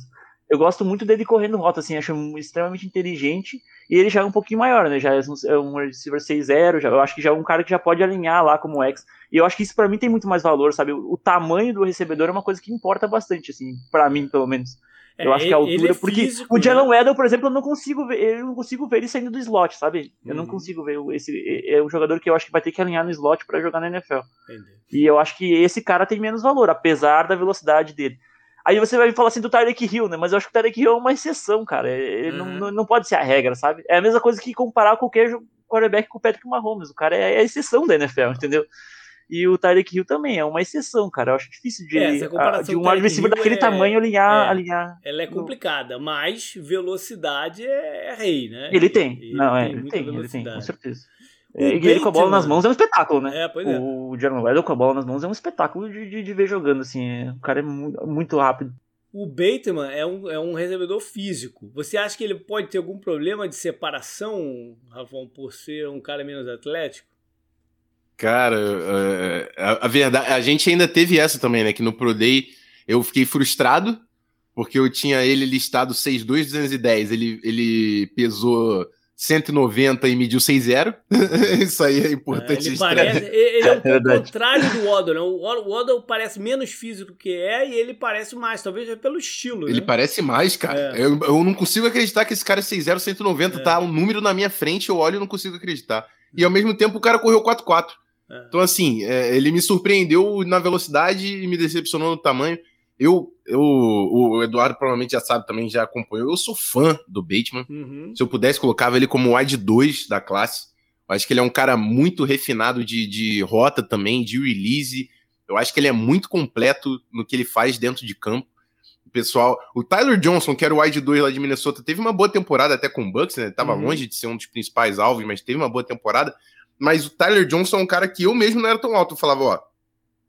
eu gosto muito dele correndo rota, assim, acho extremamente inteligente. E ele já é um pouquinho maior, né? Já é um é receiver 6-0, eu acho que já é um cara que já pode alinhar lá como X. E eu acho que isso para mim tem muito mais valor, sabe? O, o, tamanho do recebedor é uma coisa que importa bastante, assim, para mim, pelo menos. É, eu acho que a altura. É porque físico, o Jalen né? Weddle, por exemplo, eu não consigo ver. Eu não consigo ver ele saindo do slot, sabe? Eu não uhum. consigo ver esse. É, é um jogador que eu acho que vai ter que alinhar no slot para jogar na NFL. Entendi. E eu acho que esse cara tem menos valor, apesar da velocidade dele. Aí você vai falar assim do Tyreek Hill, né? Mas eu acho que o Tyreek Hill é uma exceção, cara. Ele uhum. não, não pode ser a regra, sabe? É a mesma coisa que comparar qualquer quarterback com o Patrick Mahomes. O cara é a exceção da NFL, entendeu? E o Tyreek Hill também é uma exceção, cara. Eu acho difícil de, é, a, de um adversário daquele é, tamanho alinhar, é, alinhar. Ela é complicada, mas velocidade é, é rei, né? Ele tem. Ele não, é, tem ele tem, ele tem, com certeza. E ele com a bola nas mãos é um espetáculo, né? É, pois é. O Jeremy Weddle com a bola nas mãos é um espetáculo de, de, de ver jogando, assim. O cara é muito, muito rápido. O Bateman é um, é um recebedor físico. Você acha que ele pode ter algum problema de separação, Rafão, por ser um cara menos atlético? Cara, é, a, a, verdade, a gente ainda teve essa também, né? Que no Pro Day eu fiquei frustrado, porque eu tinha ele listado 6'2", Ele, ele pesou 190 e mediu 6'0". Isso aí é importante. É, ele, parece, ele é um é contrário do Waddle, né? O Waddle parece menos físico do que é e ele parece mais, talvez é pelo estilo. Ele né? parece mais, cara. É. Eu, eu não consigo acreditar que esse cara é 6'0", 190, é. tá um número na minha frente, eu olho e não consigo acreditar. E ao mesmo tempo o cara correu 4'4". É. Então, assim, é, ele me surpreendeu na velocidade e me decepcionou no tamanho. Eu, eu, o Eduardo provavelmente já sabe também, já acompanhou. Eu sou fã do Bateman. Uhum. Se eu pudesse, colocava ele como wide 2 da classe. Eu acho que ele é um cara muito refinado de, de rota também, de release. Eu acho que ele é muito completo no que ele faz dentro de campo. O pessoal, o Tyler Johnson, que era o wide 2 lá de Minnesota, teve uma boa temporada até com o Bucks, né? Tava uhum. longe de ser um dos principais alvos, mas teve uma boa temporada. Mas o Tyler Johnson é um cara que eu mesmo não era tão alto. Eu falava, ó,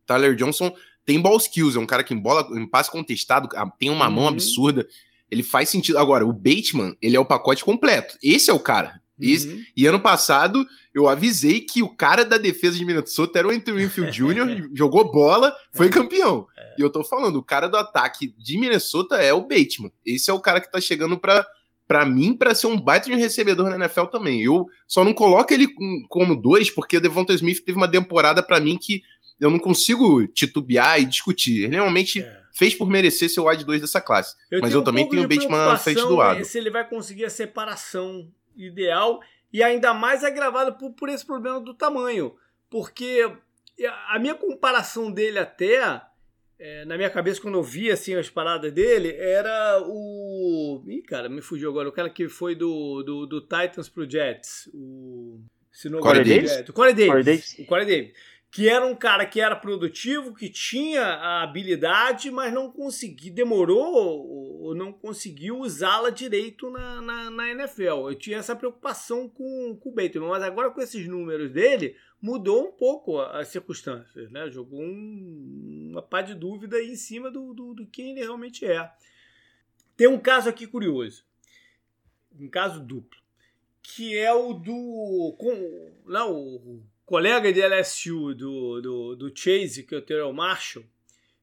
Tyler Johnson tem ball skills, é um cara que em bola, em passe contestado, ah, tem uma uhum. mão absurda. Ele faz sentido. Agora, o Bateman, ele é o pacote completo. Esse é o cara. Esse, uhum. E ano passado, eu avisei que o cara da defesa de Minnesota era o Anthony Winfield Jr., jogou bola, foi campeão. É. E eu tô falando, o cara do ataque de Minnesota é o Bateman. Esse é o cara que tá chegando pra, pra mim, para ser um baita de um recebedor na NFL também. Eu só não coloco ele como dois, porque o Devonta Smith teve uma temporada para mim que eu não consigo titubear e discutir. Ele realmente é. fez por merecer ser o wide 2 dessa classe. Eu Mas eu um também tenho o Bateman na frente do lado. Se ele vai conseguir a separação ideal e ainda mais agravado por, por esse problema do tamanho. Porque a minha comparação dele até, é, na minha cabeça, quando eu vi assim, as paradas dele, era o. Ih, cara, me fugiu agora. O cara que foi do, do, do Titans pro Jets. O. Corey Davis? O Corey Davis. O Corey Davis que era um cara que era produtivo, que tinha a habilidade, mas não conseguiu, demorou ou não conseguiu usá-la direito na, na, na, NFL. Eu tinha essa preocupação com, com o Bateman, mas agora com esses números dele, mudou um pouco as circunstâncias, né? Jogou um, uma pá de dúvida em cima do, do, do quem ele realmente é. Tem um caso aqui curioso, um caso duplo, que é o do... Com, não, o colega de LSU do, do, do Chase, que é o Terrell Marshall,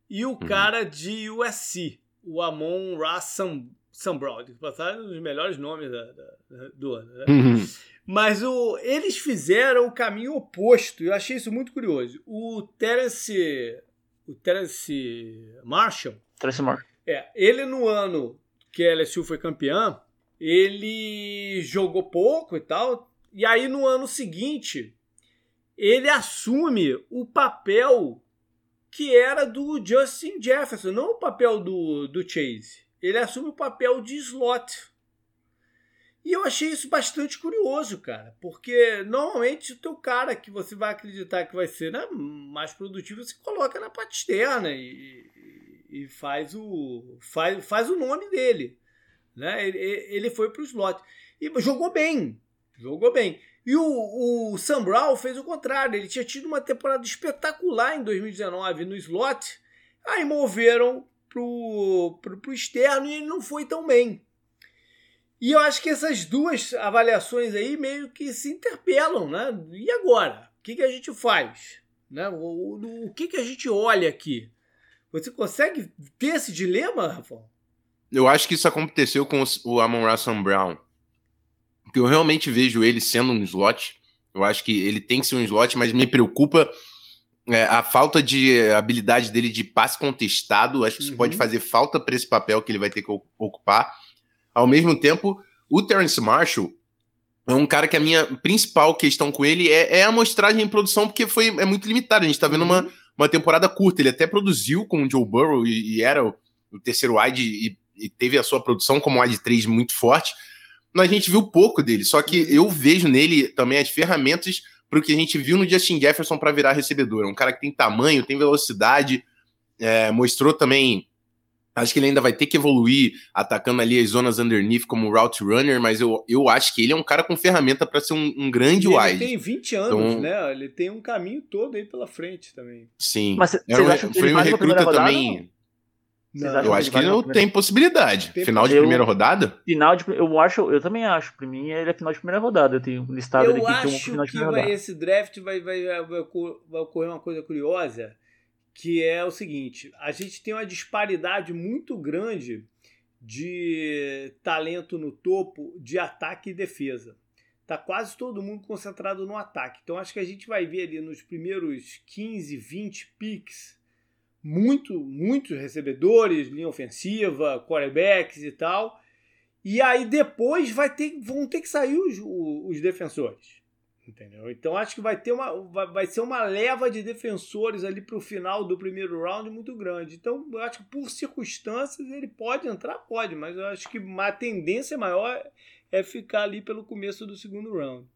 e o uhum. cara de USC, o Amon Rassam Sam Brown, que passaram os melhores nomes da, da, do ano. Né? Uhum. Mas o, eles fizeram o caminho oposto, eu achei isso muito curioso. O Terence, o Terence Marshall, Terence Marshall. É, ele no ano que a LSU foi campeã, ele jogou pouco e tal, e aí no ano seguinte ele assume o papel que era do Justin Jefferson, não o papel do, do Chase. Ele assume o papel de slot. E eu achei isso bastante curioso, cara, porque normalmente o teu cara que você vai acreditar que vai ser né, mais produtivo, você coloca na parte externa e, e faz, o, faz, faz o nome dele. Né? Ele, ele foi para o slot. E jogou bem, jogou bem. E o, o Sam Brown fez o contrário. Ele tinha tido uma temporada espetacular em 2019 no slot. Aí moveram pro, pro, pro externo e ele não foi tão bem. E eu acho que essas duas avaliações aí meio que se interpelam, né? E agora? O que, que a gente faz? Né? O, o, o que, que a gente olha aqui? Você consegue ter esse dilema, Rafael? Eu acho que isso aconteceu com o Amon Russell Brown porque eu realmente vejo ele sendo um slot. Eu acho que ele tem que ser um slot, mas me preocupa é, a falta de habilidade dele de passe contestado. Acho que isso uhum. pode fazer falta para esse papel que ele vai ter que ocupar. Ao mesmo tempo, o Terence Marshall é um cara que a minha principal questão com ele é, é a amostragem em produção, porque foi, é muito limitada. A gente está vendo uhum. uma, uma temporada curta. Ele até produziu com o Joe Burrow e, e era o terceiro wide e, e, teve a sua produção como wide 3 muito forte, a gente viu pouco dele. Só que eu vejo nele também as ferramentas para o que a gente viu no Justin Jefferson para virar recebedor. É um cara que tem tamanho, tem velocidade, é, mostrou também Acho que ele ainda vai ter que evoluir atacando ali as zonas underneath como route runner, mas eu, eu acho que ele é um cara com ferramenta para ser um, um grande e wide. Ele tem 20 anos, então, né? Ele tem um caminho todo aí pela frente também. Sim. Mas acham que ele foi um recruta também. Não, eu acho que, não tem possibilidade. Tem final de eu, primeira rodada? Final de eu acho, eu também acho. Para mim ele é final de primeira rodada. Eu tenho listado eu aqui acho como final de primeira que rodada. esse draft vai, vai, vai, vai ocorrer uma coisa curiosa que é o seguinte: a gente tem uma disparidade muito grande de talento no topo de ataque e defesa. Tá quase todo mundo concentrado no ataque. Então acho que a gente vai ver ali nos primeiros 15, 20 picks muito, muitos recebedores, linha ofensiva, quarterbacks e tal. E aí depois vai ter, vão ter que sair os, os defensores. Entendeu? Então acho que vai ter uma vai ser uma leva de defensores ali para o final do primeiro round muito grande. Então eu acho que por circunstâncias ele pode entrar, pode, mas eu acho que a tendência maior é ficar ali pelo começo do segundo round.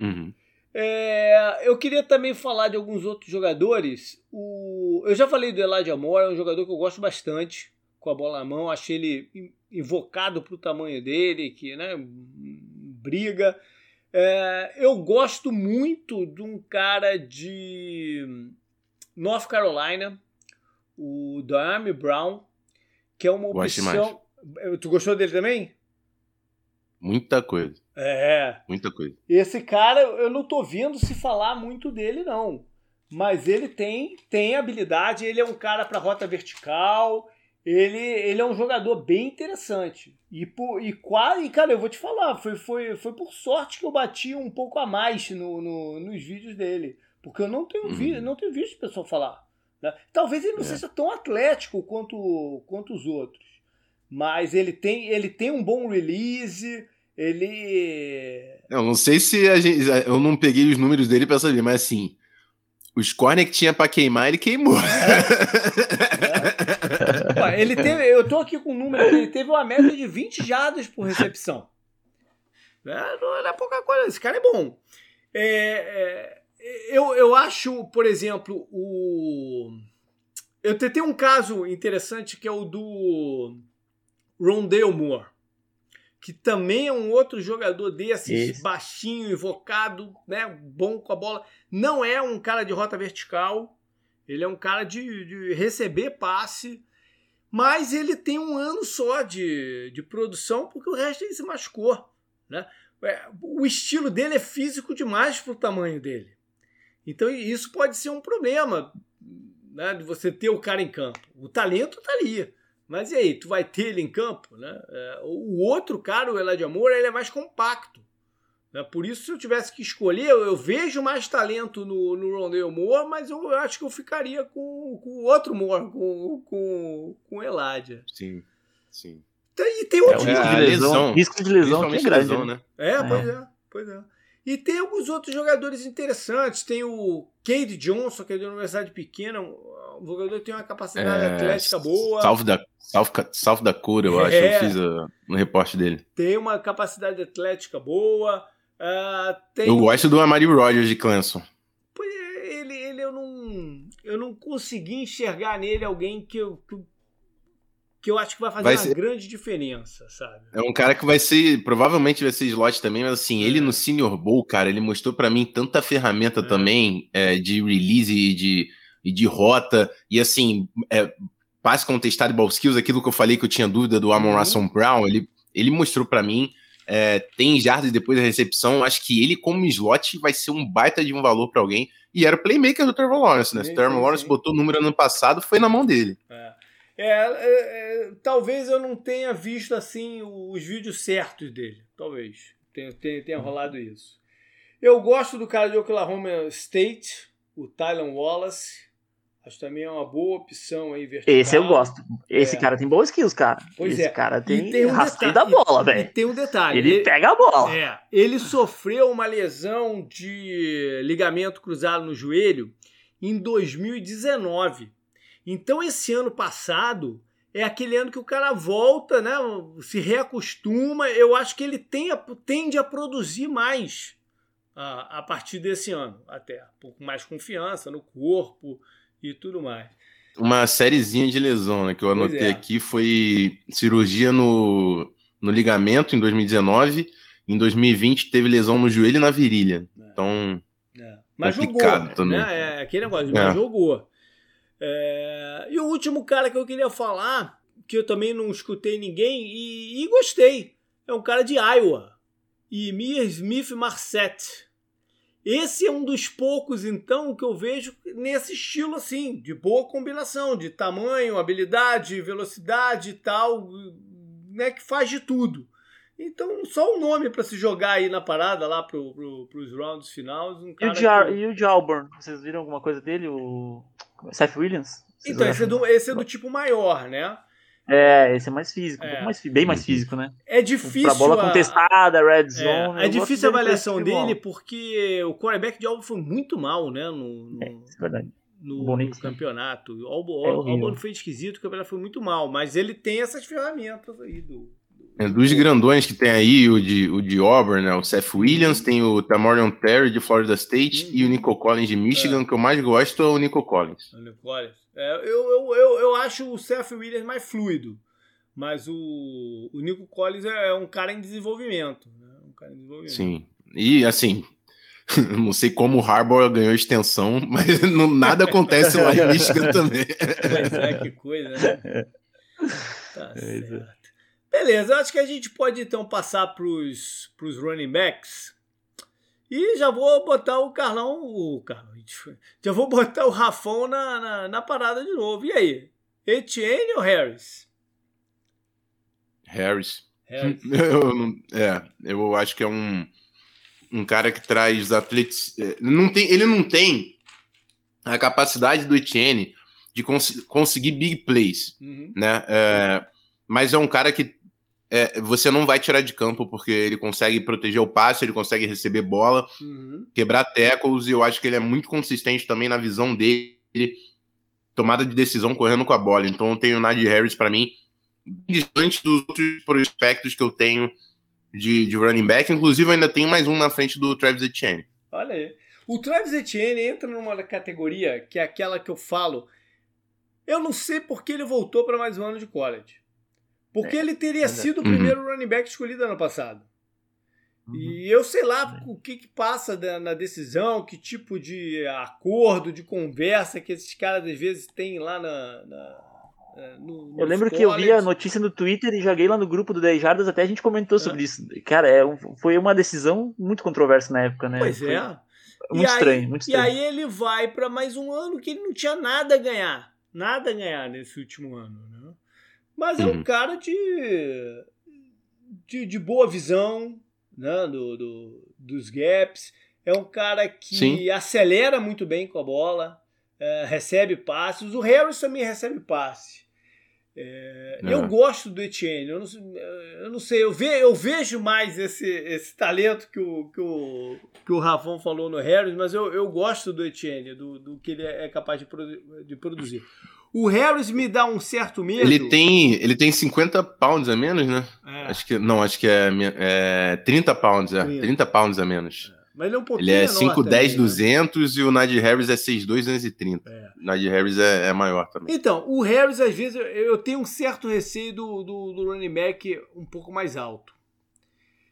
Uhum. É, eu queria também falar de alguns outros jogadores. O, eu já falei do Elijah Moore, é um jogador que eu gosto bastante com a bola na mão. Achei ele invocado para o tamanho dele, que né, briga. É, eu gosto muito de um cara de North Carolina, o Dami Brown, que é uma opção. Tu gostou dele também? Muita coisa. É. Muita coisa. Esse cara, eu não tô vendo se falar muito dele, não. Mas ele tem, tem habilidade, ele é um cara para rota vertical, ele, ele é um jogador bem interessante. E, por, e quase, cara, eu vou te falar, foi, foi, foi por sorte que eu bati um pouco a mais no, no nos vídeos dele. Porque eu não tenho, uhum. vi, não tenho visto o pessoal falar. Né? Talvez ele não é. seja tão atlético quanto, quanto os outros. Mas ele tem, ele tem um bom release, ele. Eu não sei se a gente. Eu não peguei os números dele para saber, mas assim. Os corner que tinha para queimar, ele queimou. É. ele teve, eu tô aqui com o número, ele teve uma média de 20 jardas por recepção. É, não é pouca coisa, esse cara é bom. É, é, eu, eu acho, por exemplo, o. Eu tenho um caso interessante que é o do Rondale Moore que também é um outro jogador desses, Isso. baixinho, invocado, né, bom com a bola. Não é um cara de rota vertical, ele é um cara de, de receber passe, mas ele tem um ano só de, de produção, porque o resto ele se machucou. Né? É, o estilo dele é físico demais para o tamanho dele. Então isso pode ser um problema né, de você ter o cara em campo. O talento está ali. Mas e aí, tu vai ter ele em campo? Né? É, o outro cara, o Eladio Amor, ele é mais compacto. Né? Por isso, se eu tivesse que escolher, eu, eu vejo mais talento no, no Rondale Moore, mas eu, eu, acho que eu ficaria com, com o outro Moore, com, com, com o Eladia. Sim, sim. E tem outros é, risco de lesão, risco de lesão que é grande. Lesão, né? É, é, pois é, pois é. E tem alguns outros jogadores interessantes. Tem o Cade Johnson, que é da Universidade Pequena, um jogador que tem uma capacidade é, atlética boa. South da, South, South Dakota, eu é, acho, eu fiz uh, no reporte dele. Tem uma capacidade atlética boa. Uh, tem... Eu gosto do Amari Rogers de Clemson. Pois é, ele, ele eu não eu não consegui enxergar nele alguém que eu, que, que eu acho que vai fazer vai uma ser... grande diferença, sabe? É um cara que vai ser, provavelmente vai ser slot também, mas assim, ele no Senior Bowl, cara, ele mostrou para mim tanta ferramenta é. também é, de release e de e de rota, e assim, é, passe contestado e ball skills, aquilo que eu falei que eu tinha dúvida do Amon uhum. Russell Brown, ele, ele mostrou para mim, é, tem jardas depois da recepção, acho que ele como slot vai ser um baita de um valor para alguém, e era o playmaker do Trevor Lawrence, né? Se o Trevor Lawrence botou o número ano passado, foi na mão dele. É. É, é, talvez eu não tenha visto assim os vídeos certos dele. Talvez tenha, tenha, tenha rolado isso. Eu gosto do cara de Oklahoma State, o Tylen Wallace. Acho também é uma boa opção aí vertical. Esse eu gosto. Esse é. cara tem boas skills, cara. Pois Esse é. cara tem, tem um da bola, velho. tem um detalhe. Ele, ele, pega a bola. É. Ele sofreu uma lesão de ligamento cruzado no joelho em 2019. Então esse ano passado é aquele ano que o cara volta, né? Se reacostuma. Eu acho que ele tem, tende a produzir mais a, a partir desse ano, até. Um pouco mais confiança no corpo e tudo mais. Uma sériezinha de lesão, né? Que eu anotei é. aqui foi cirurgia no, no ligamento em 2019. Em 2020 teve lesão no joelho e na virilha. É. Então. É. Mas jogou. Também. Né? É aquele negócio, mas é. jogou. É... E o último cara que eu queria falar, que eu também não escutei ninguém e, e gostei, é um cara de Iowa. E Mir Smith Marset. Esse é um dos poucos, então, que eu vejo nesse estilo assim, de boa combinação, de tamanho, habilidade, velocidade e tal, né, que faz de tudo. Então, só um nome para se jogar aí na parada lá pro, pro, pros rounds finais. Um e, o de, que... e o? Vocês viram alguma coisa dele? O Seth Williams? Vocês então, esse é, do, esse é do tipo maior, né? É, esse é mais físico, é. Um mais, bem mais físico, né? É difícil. Pra bola contestada, red zone. É, é difícil a avaliação dele porque o quarterback de Auburn foi muito mal, né? No, no, é, é verdade. No, no campeonato. O Auburn, é Auburn foi esquisito, o campeonato foi muito mal, mas ele tem essas ferramentas aí do, é, dos grandões que tem aí, o de, o de Auburn, né, o Seth Williams, tem o Tamorion Terry de Florida State uhum. e o Nico Collins de Michigan, é. que eu mais gosto é o Nico Collins. O Nico Collins. É, eu, eu, eu, eu acho o Seth Williams mais fluido, mas o, o Nico Collins é, é um cara em desenvolvimento. Né? Um cara em desenvolvimento. Sim, e assim, não sei como o Harbour ganhou extensão, mas não, nada acontece lá em Michigan também. Pois é, que coisa, né? Tá é certo. Beleza, acho que a gente pode então passar para os running backs. E já vou botar o Carlão. O Carlão já vou botar o Rafão na, na, na, parada de novo. E aí? Etienne ou Harris? Harris. Harris. Eu, é, eu acho que é um, um cara que traz atletas. É, não tem, ele não tem a capacidade do Etienne de cons conseguir big plays, uhum. né? É, mas é um cara que é, você não vai tirar de campo porque ele consegue proteger o passe, ele consegue receber bola, uhum. quebrar tackles, e eu acho que ele é muito consistente também na visão dele, tomada de decisão correndo com a bola. Então eu tenho o Najee Harris para mim distante dos outros prospectos que eu tenho de, de running back, inclusive eu ainda tenho mais um na frente do Travis Etienne. Olha aí. O Travis Etienne entra numa categoria que é aquela que eu falo. Eu não sei porque ele voltou para mais um ano de college. Porque é, ele teria é sido o primeiro uhum. running back escolhido ano passado. Uhum. E eu sei lá é. o que, que passa na decisão, que tipo de acordo, de conversa que esses caras às vezes têm lá na. na no, eu lembro que eu vi a notícia no Twitter e joguei lá no grupo do 10 Jardas, até a gente comentou sobre isso. Cara, é foi uma decisão muito controversa na época, né? Pois foi é. Muito estranho, aí, muito estranho. E aí ele vai para mais um ano que ele não tinha nada a ganhar. Nada a ganhar nesse último ano, né? Mas é um uhum. cara de, de, de, boa visão né, do, do, dos gaps. É um cara que Sim. acelera muito bem com a bola, é, recebe passes. O Harris também recebe passe. É, eu gosto do Etienne. Eu não, eu não sei, eu, ve, eu vejo mais esse, esse talento que o, que, o, que o Rafão falou no Harris, mas eu, eu gosto do Etienne, do, do que ele é capaz de, produ, de produzir. O Harris me dá um certo medo. Ele tem, ele tem 50 pounds a menos, né? É. Acho que, não, acho que é, é 30 pounds, é. 30, 30 pounds a menos. É. Mas ele é um pouquinho Ele é 5, 10, 200 e o Nadir Harris é 6, 230. É. O Nadir Harris é, é, maior também. Então, o Harris, às vezes, eu tenho um certo receio do, do, do running back um pouco mais alto.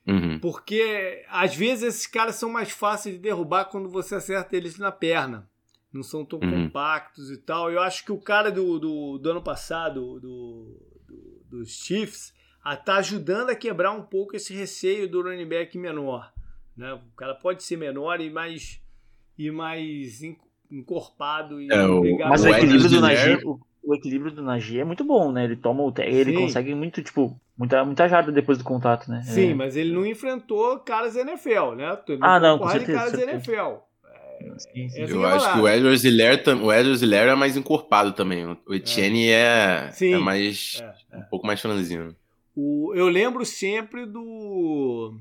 Uhum. Porque, às vezes, esses caras são mais fáceis de derrubar quando você acerta eles na perna não são tão uhum. compactos e tal. Eu acho que o cara do, do, do ano passado, do, do, dos Chiefs, está ajudando a quebrar um pouco esse receio do running back menor. Né? O cara pode ser menor e mais, e mais encorpado. E é, o, mas o, equilíbrio do Najee, o, o, equilíbrio do Najee é muito bom, né? Ele toma o ele Sim. consegue muito, tipo, muita, muita jarda depois do contato, né? Sim, é. mas ele não enfrentou caras NFL, né? Ele ah, não, com certeza. caras certeza. NFL. Sim, sim. Eu acho que o Edwards Hiller, o Edwards Hiller é mais encorpado também. O Etienne é, é, é mais. É, um pouco mais franzino. O, eu lembro sempre do.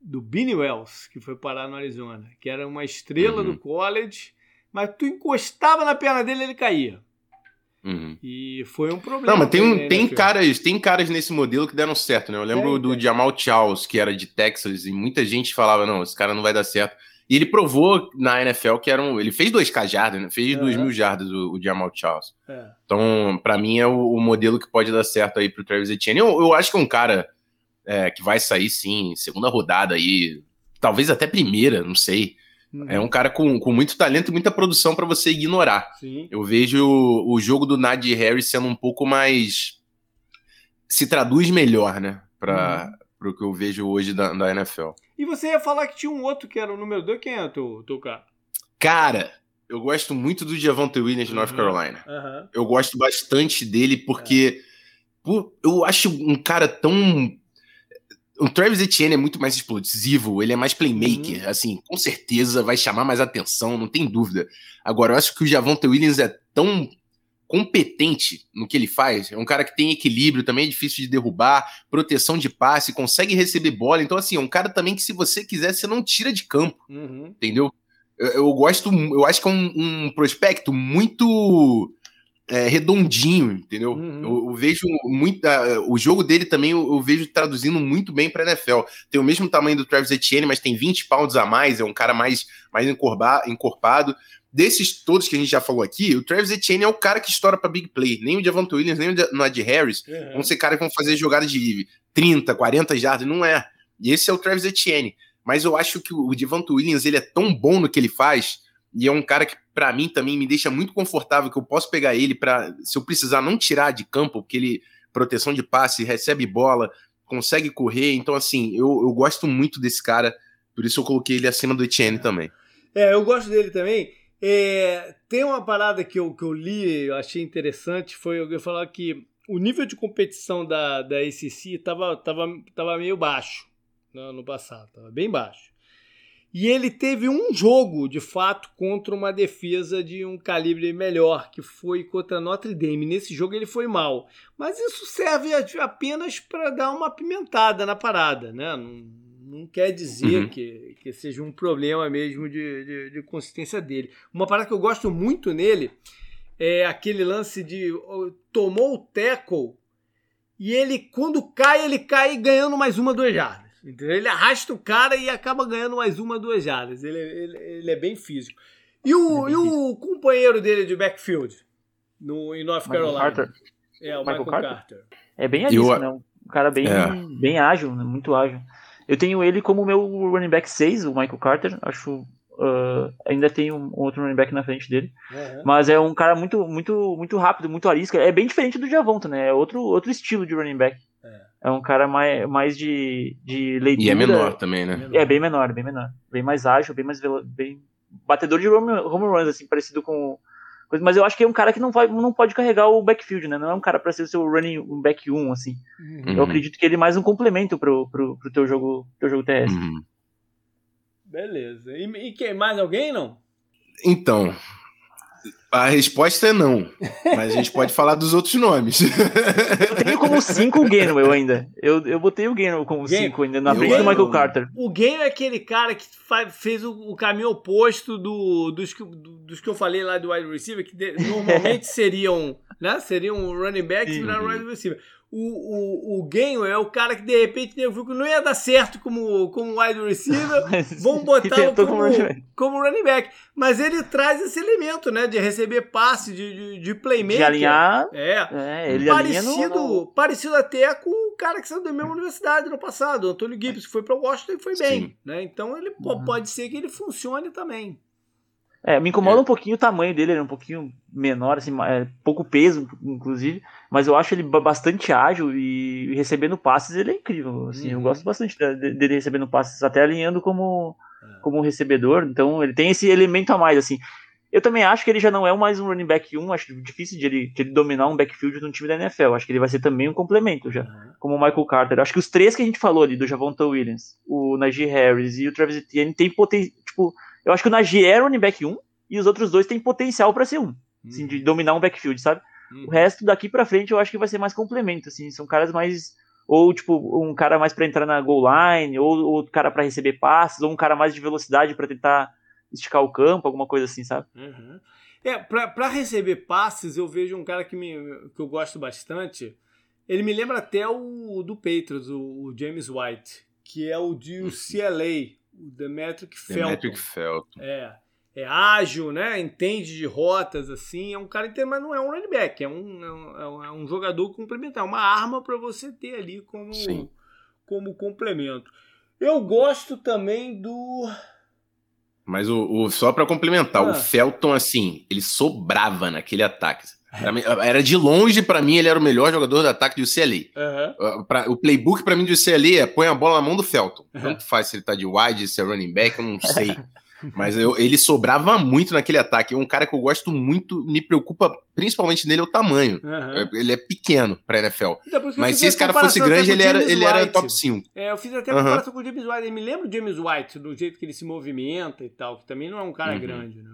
do Billy Wells, que foi parar no Arizona, que era uma estrela uhum. do college, mas tu encostava na perna dele ele caía. Uhum. E foi um problema. Não, mas tem, um, tem, caras, tem caras nesse modelo que deram certo, né? Eu lembro é, do é. Jamal Charles, que era de Texas, e muita gente falava: não, esse cara não vai dar certo. E ele provou na NFL que era um. Ele fez 2K jardas, né? Fez 2 mil jardas o, o Jamal Charles. É. Então, para mim, é o, o, modelo que pode dar certo aí pro Travis Etienne. Eu, eu acho que é um cara é, que vai sair, sim, segunda rodada aí. Talvez até primeira, não sei. Uhum. É um cara com, com muito talento e muita produção para você ignorar. Sim. Eu vejo o, o jogo do Najee Harris sendo um pouco mais. se traduz melhor, né? Para uhum. o que eu vejo hoje da, da NFL. E você ia falar que tinha um outro que era o número 2, quem é o teu, cara? Cara, eu gosto muito do Javante Williams de North uhum. Carolina. Uhum. Eu gosto bastante dele porque pô, eu acho um cara tão. O Travis Etienne é muito mais explosivo, ele é mais playmaker, uhum. assim, com certeza vai chamar mais atenção, não tem dúvida. Agora, eu acho que o Javante Williams é tão competente no que ele faz. É um cara que tem equilíbrio, também é difícil de derrubar, proteção de passe, consegue receber bola. Então, assim, é um cara também que, se você quiser, você não tira de campo. Uhum. Entendeu? Eu, eu, gosto, eu acho que é um, um prospecto muito é, redondinho, entendeu? Uhum. Eu, eu, vejo muito. Uh, o jogo dele também eu, eu vejo traduzindo muito bem para NFL. Tem o mesmo tamanho do Travis Etienne, mas tem 20 pounds a mais, é um cara mais, mais encorpado desses todos que a gente já falou aqui, o Travis Etienne é o cara que estoura para big play. Nem o Javante Williams, nem o Najee Harris uhum. vão ser caras que vão fazer jogadas de 30, 40 jardas, não é. E esse é o Travis Etienne. Mas eu acho que o Javante Williams ele é tão bom no que ele faz e é um cara que para mim também me deixa muito confortável que eu posso pegar ele para se eu precisar não tirar de campo, porque ele proteção de passe, recebe bola, consegue correr. Então assim, eu, eu gosto muito desse cara, por isso eu coloquei ele acima do Etienne também. É, eu gosto dele também. É, tem uma parada que eu, que eu li, eu achei interessante, foi eu falar que o nível de competição da, da ACC estava tava, tava meio baixo no ano passado, estava bem baixo. E ele teve um jogo, de fato, contra uma defesa de um calibre melhor, que foi contra Notre Dame. Nesse jogo ele foi mal. Mas isso serve apenas para dar uma pimentada na parada, né? Não, não quer dizer uhum. que, que seja um problema mesmo de, de, de, consistência dele. Uma parada que eu gosto muito nele é aquele lance de tomou o tackle e ele, quando cai, ele cai ganhando mais uma, duas jardas. Entendeu? Ele arrasta o cara e acaba ganhando mais uma, duas jardas. Ele, ele, ele é bem físico. E o, é e o companheiro dele de backfield no, em North Michael Carolina? Carter. É, o Michael, Michael Carter. Carter. É bem ali, eu... não. Um cara bem, é. bem ágil, né? muito ágil. Eu tenho ele como meu running back 6, o Michael Carter. Acho. Uh, ainda tem um, outro running back na frente dele. Uhum. Mas é um cara muito, muito, muito rápido, muito arisca. É bem diferente do Javonta, né? É outro, outro estilo de running back. É, é um cara mais, mais de, de leitura. E é menor também, né? É bem menor, bem menor. Bem mais ágil, bem mais. Bem batedor de home, home runs, assim, parecido com mas eu acho que é um cara que não, vai, não pode carregar o backfield, né? Não é um cara para ser o seu running um back 1, assim. Uhum. Eu acredito que ele é mais um complemento pro, pro, pro teu jogo, teu jogo TS. Uhum. Beleza. E, e quem, mais alguém, não? Então, a resposta é não. Mas a gente pode falar dos outros nomes. Eu tenho como 5 o Gainwell ainda. Eu, eu botei o Gainwell como 5 ainda, na frente do Michael Carter. O Gainwell é aquele cara que fez o, o caminho oposto do, dos, que, dos que eu falei lá do wide receiver, que de, normalmente seriam, né, seriam running backs e viraram wide receiver o, o, o Gainwell é o cara que de repente viu que não ia dar certo como, como wide receiver, vão botar como, como, como, running back. Mas ele traz esse elemento, né? De receber passe, de, de, de playmaker. De alinhar. É. é ele parecido, no... parecido até com o cara que saiu da mesma universidade no passado, o Antônio Gibbs, que foi para Washington e foi Sim. bem. Né? Então ele uhum. pode ser que ele funcione também. É, me incomoda é. um pouquinho o tamanho dele, ele é um pouquinho menor, assim, é, pouco peso, inclusive, mas eu acho ele bastante ágil e, recebendo passes ele é incrível, assim, uhum. eu gosto bastante dele recebendo passes, até alinhando como, é. como recebedor, então ele tem esse elemento a mais, assim. Eu também acho que ele já não é mais um running back 1, acho difícil de ele, de ele dominar um backfield no time da NFL, acho que ele vai ser também um complemento já, uhum. como o Michael Carter. Acho que os três que a gente falou ali, do Javonta Williams, o Najee Harris e o Travis Etienne, tem potencial, tipo eu acho que o Najee era running back 1 e os outros dois têm potencial para ser um, uhum. assim, de dominar um backfield, sabe? Uhum. O resto daqui para frente eu acho que vai ser mais complemento, assim, são caras mais ou tipo um cara mais para entrar na goal line, ou outro cara para receber passes, ou um cara mais de velocidade para tentar esticar o campo, alguma coisa assim, sabe? Uhum. É, para receber passes, eu vejo um cara que, me, que eu gosto bastante. Ele me lembra até o do Patriots, o, o James White, que é o de UCLA, o Demetric Felton. Demetric Felton. É. É ágil, né? Entende de rotas, assim. É um cara que mas não é um running back. É um, é um, é um jogador complementar. É uma arma para você ter ali como, como complemento. Eu gosto também do mas o, o só para complementar, ah. o Felton, assim, ele sobrava naquele ataque. Era de longe, para mim, ele era o melhor jogador do ataque do UCLA. Uhum. Pra, o playbook para mim do UCLA é põe a bola na mão do Felton. Uhum. Tanto faz se ele tá de wide, se é running back, eu não sei. Mas eu, ele sobrava muito naquele ataque. É um cara que eu gosto muito, me preocupa principalmente nele é o tamanho. Uhum. Ele é pequeno pra NFL. Mas se esse cara fosse grande, ele era, ele era top 5. É, eu fiz até uhum. comparação com o James White. Eu me lembro do James White, do jeito que ele se movimenta e tal, que também não é um cara uhum. grande, né?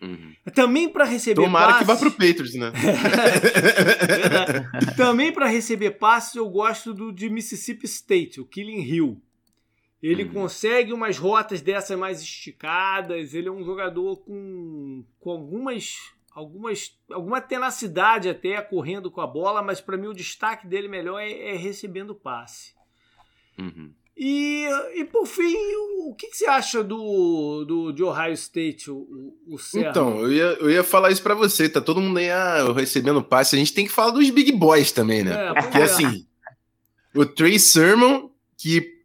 Uhum. Também para receber Tomara passes... que vá pro Patriots, né? Também para receber passes, eu gosto do de Mississippi State, o Killing Hill. Ele uhum. consegue umas rotas dessas mais esticadas. Ele é um jogador com, com algumas, algumas, alguma tenacidade até correndo com a bola, mas para mim o destaque dele melhor é, é recebendo passe. Uhum. E, e por fim, o, o que, que, você acha do, do de Ohio State, o, o Então, eu ia, eu ia falar isso para você. Tá todo mundo aí ah, recebendo passe. A gente tem que falar dos big boys também, né? É, Porque é. assim, o Trey Sermon, que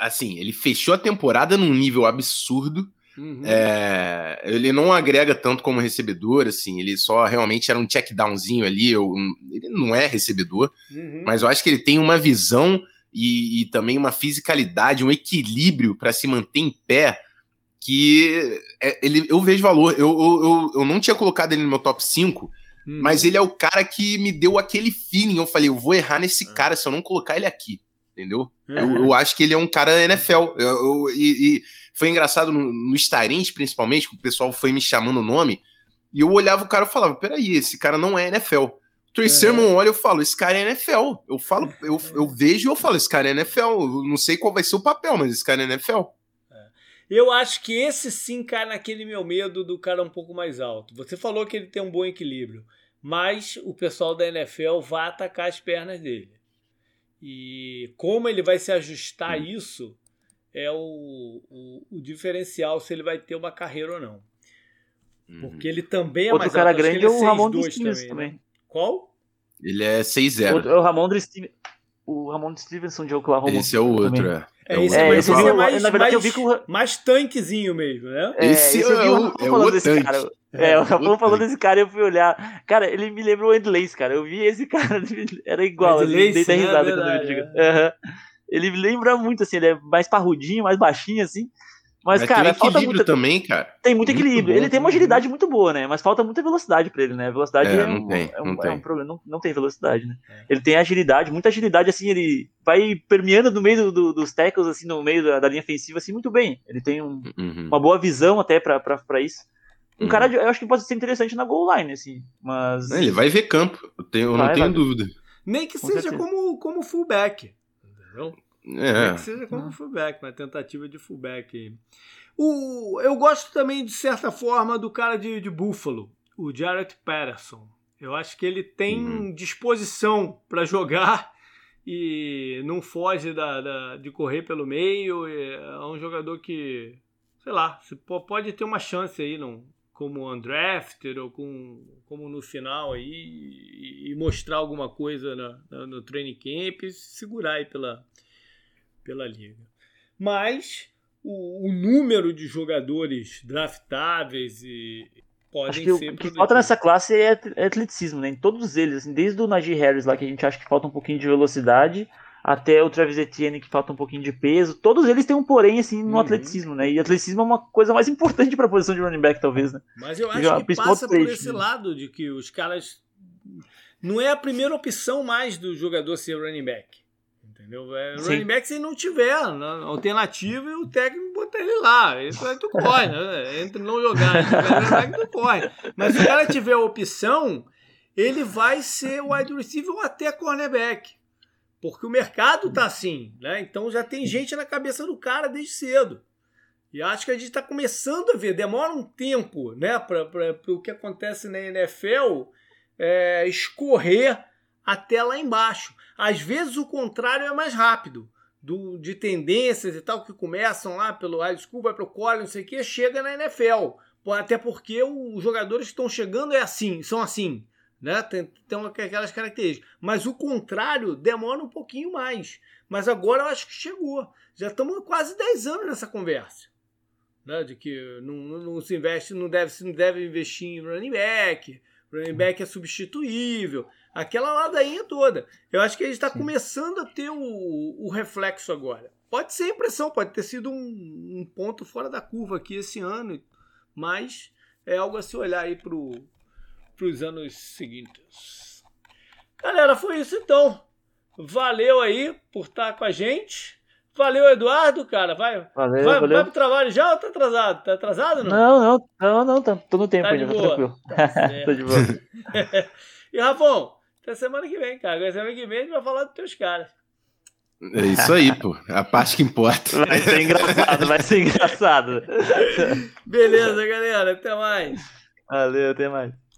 assim, ele fechou a temporada num nível absurdo. Uhum. É, ele não agrega tanto como recebedor, assim, ele só realmente era um check downzinho ali. Eu, ele não é recebedor, uhum. mas eu acho que ele tem uma visão e, e também uma fisicalidade, um equilíbrio para se manter em pé. Que é, ele, eu vejo valor. Eu, eu, eu não tinha colocado ele no meu top 5, uhum. mas ele é o cara que me deu aquele feeling. Eu falei, eu vou errar nesse ah. cara se eu não colocar ele aqui entendeu? Eu, eu, acho que ele é um cara NFL. Eu, eu, e, e, foi engraçado no, no Starins, principalmente, que o pessoal foi me chamando o nome, e eu olhava o cara e falava: peraí, esse cara não é NFL. O Trey Sermon olha eu falo, esse cara é NFL. Eu falo, eu, eu vejo e eu falo, esse cara é NFL. Eu não sei qual vai ser o papel, mas esse cara é NFL. É. Eu acho que esse sim cai naquele meu medo do cara um pouco mais alto. Você falou que ele tem um bom equilíbrio, mas o pessoal da NFL vai atacar as pernas dele. E como ele vai se ajustar a isso é o, o, o, diferencial se ele vai ter uma carreira ou não. Uhum. Porque ele também é Outro mais cara alto. grande é o Ramon Stevenson também. Né? Qual? Ele é 6-0. O, o Ramon o Ramon Stevenson de Oklahoma. Esse é o outro, é. É, é, esse é, esse é mais, na verdade, mais, eu vi com... mais tanquezinho mesmo, né? É, esse, esse eu vi é o, é o desse cara. É, o Ramon falou desse cara e eu fui olhar. Cara, ele me lembra o Ed Lace, cara. Eu vi esse cara, era igual. Ele assim, dei risada né? quando eu vi. Uhum. Ele lembra muito, assim, ele é mais parrudinho, mais baixinho, assim. Mas, mas cara, tem equilíbrio muita... também, cara. Tem muito equilíbrio. ele tem uma agilidade muito boa, né? Mas falta muita velocidade pra ele, né? Velocidade é, é, um, tem, é, um, é um, problema. Não, não tem velocidade, né? É. Ele tem agilidade, muita agilidade, assim, ele vai permeando no meio do, do, dos tackles, assim, no meio da, da, linha ofensiva, assim, muito bem. Ele tem um, uhum. uma boa visão até pra isso. Um uhum. cara, eu acho que pode ser interessante na goal line, assim, mas... Ele vai ver campo, eu, tenho, eu vai, não tenho vai. dúvida. Nem que Com seja como, como fullback, entendeu? É. Nem que seja como ah. fullback, uma tentativa de fullback. O, eu gosto também, de certa forma, do cara de, de Buffalo, o Jarrett Patterson. Eu acho que ele tem uhum. disposição para jogar e não foge da, da, de correr pelo meio. É um jogador que, sei lá, pode ter uma chance aí não, como undrafted ou com, como no final aí e, e mostrar alguma coisa na, na, no training camp e segurar aí pela, pela liga. Mas o, o número de jogadores draftáveis e podem acho que ser. O que falta nessa classe é, é atleticismo, né? Em todos eles, assim, desde o Najee Harris lá, que a gente acha que falta um pouquinho de velocidade, até o Travis Etienne, que falta um pouquinho de peso. Todos eles têm um porém, assim, no uhum. atleticismo, né? E atleticismo é uma coisa mais importante para a posição de running back, talvez, né? Mas eu acho que passa por esse né? lado de que os caras. Não é a primeira opção mais do jogador ser running back. Entendeu? É, running back se não tiver né? alternativa e o técnico botar ele lá. Isso aí tu corre, né? Entre não jogar, running back tu corre. Mas se o cara tiver a opção, ele vai ser wide receiver ou até cornerback. Porque o mercado tá assim, né? Então já tem gente na cabeça do cara desde cedo. E acho que a gente está começando a ver, demora um tempo né, para o que acontece na NFL é, escorrer até lá embaixo. Às vezes o contrário é mais rápido, do, de tendências e tal, que começam lá pelo high school, vai para o college, não sei o que, chega na NFL. Até porque os jogadores que estão chegando é assim, são assim. Né? Tem, tem aquelas características. Mas o contrário demora um pouquinho mais. Mas agora eu acho que chegou. Já estamos quase 10 anos nessa conversa né? De que não, não, se investe, não deve, não deve investir em running back, running back é substituível, aquela ladainha toda. Eu acho que a gente está começando a ter o, o reflexo agora. Pode ser impressão, pode ter sido um, um, ponto fora da curva aqui esse ano, mas é algo a se olhar aí para os anos seguintes. Galera, foi isso então. Valeu aí por estar com a gente. Valeu, Eduardo, cara. Vai, valeu, vai, valeu. vai pro trabalho já ou tá atrasado? Tá atrasado não? Não, não, não, não tá, tô no tempo tá ainda, tá tranquilo. Tá tô de boa. e Rafão, até semana que vem, cara. Agora semana que vem a gente vai falar dos teus caras. É isso aí, pô. É a parte que importa. Vai ser engraçado, vai ser engraçado. Beleza, galera. Até mais. Valeu, até mais.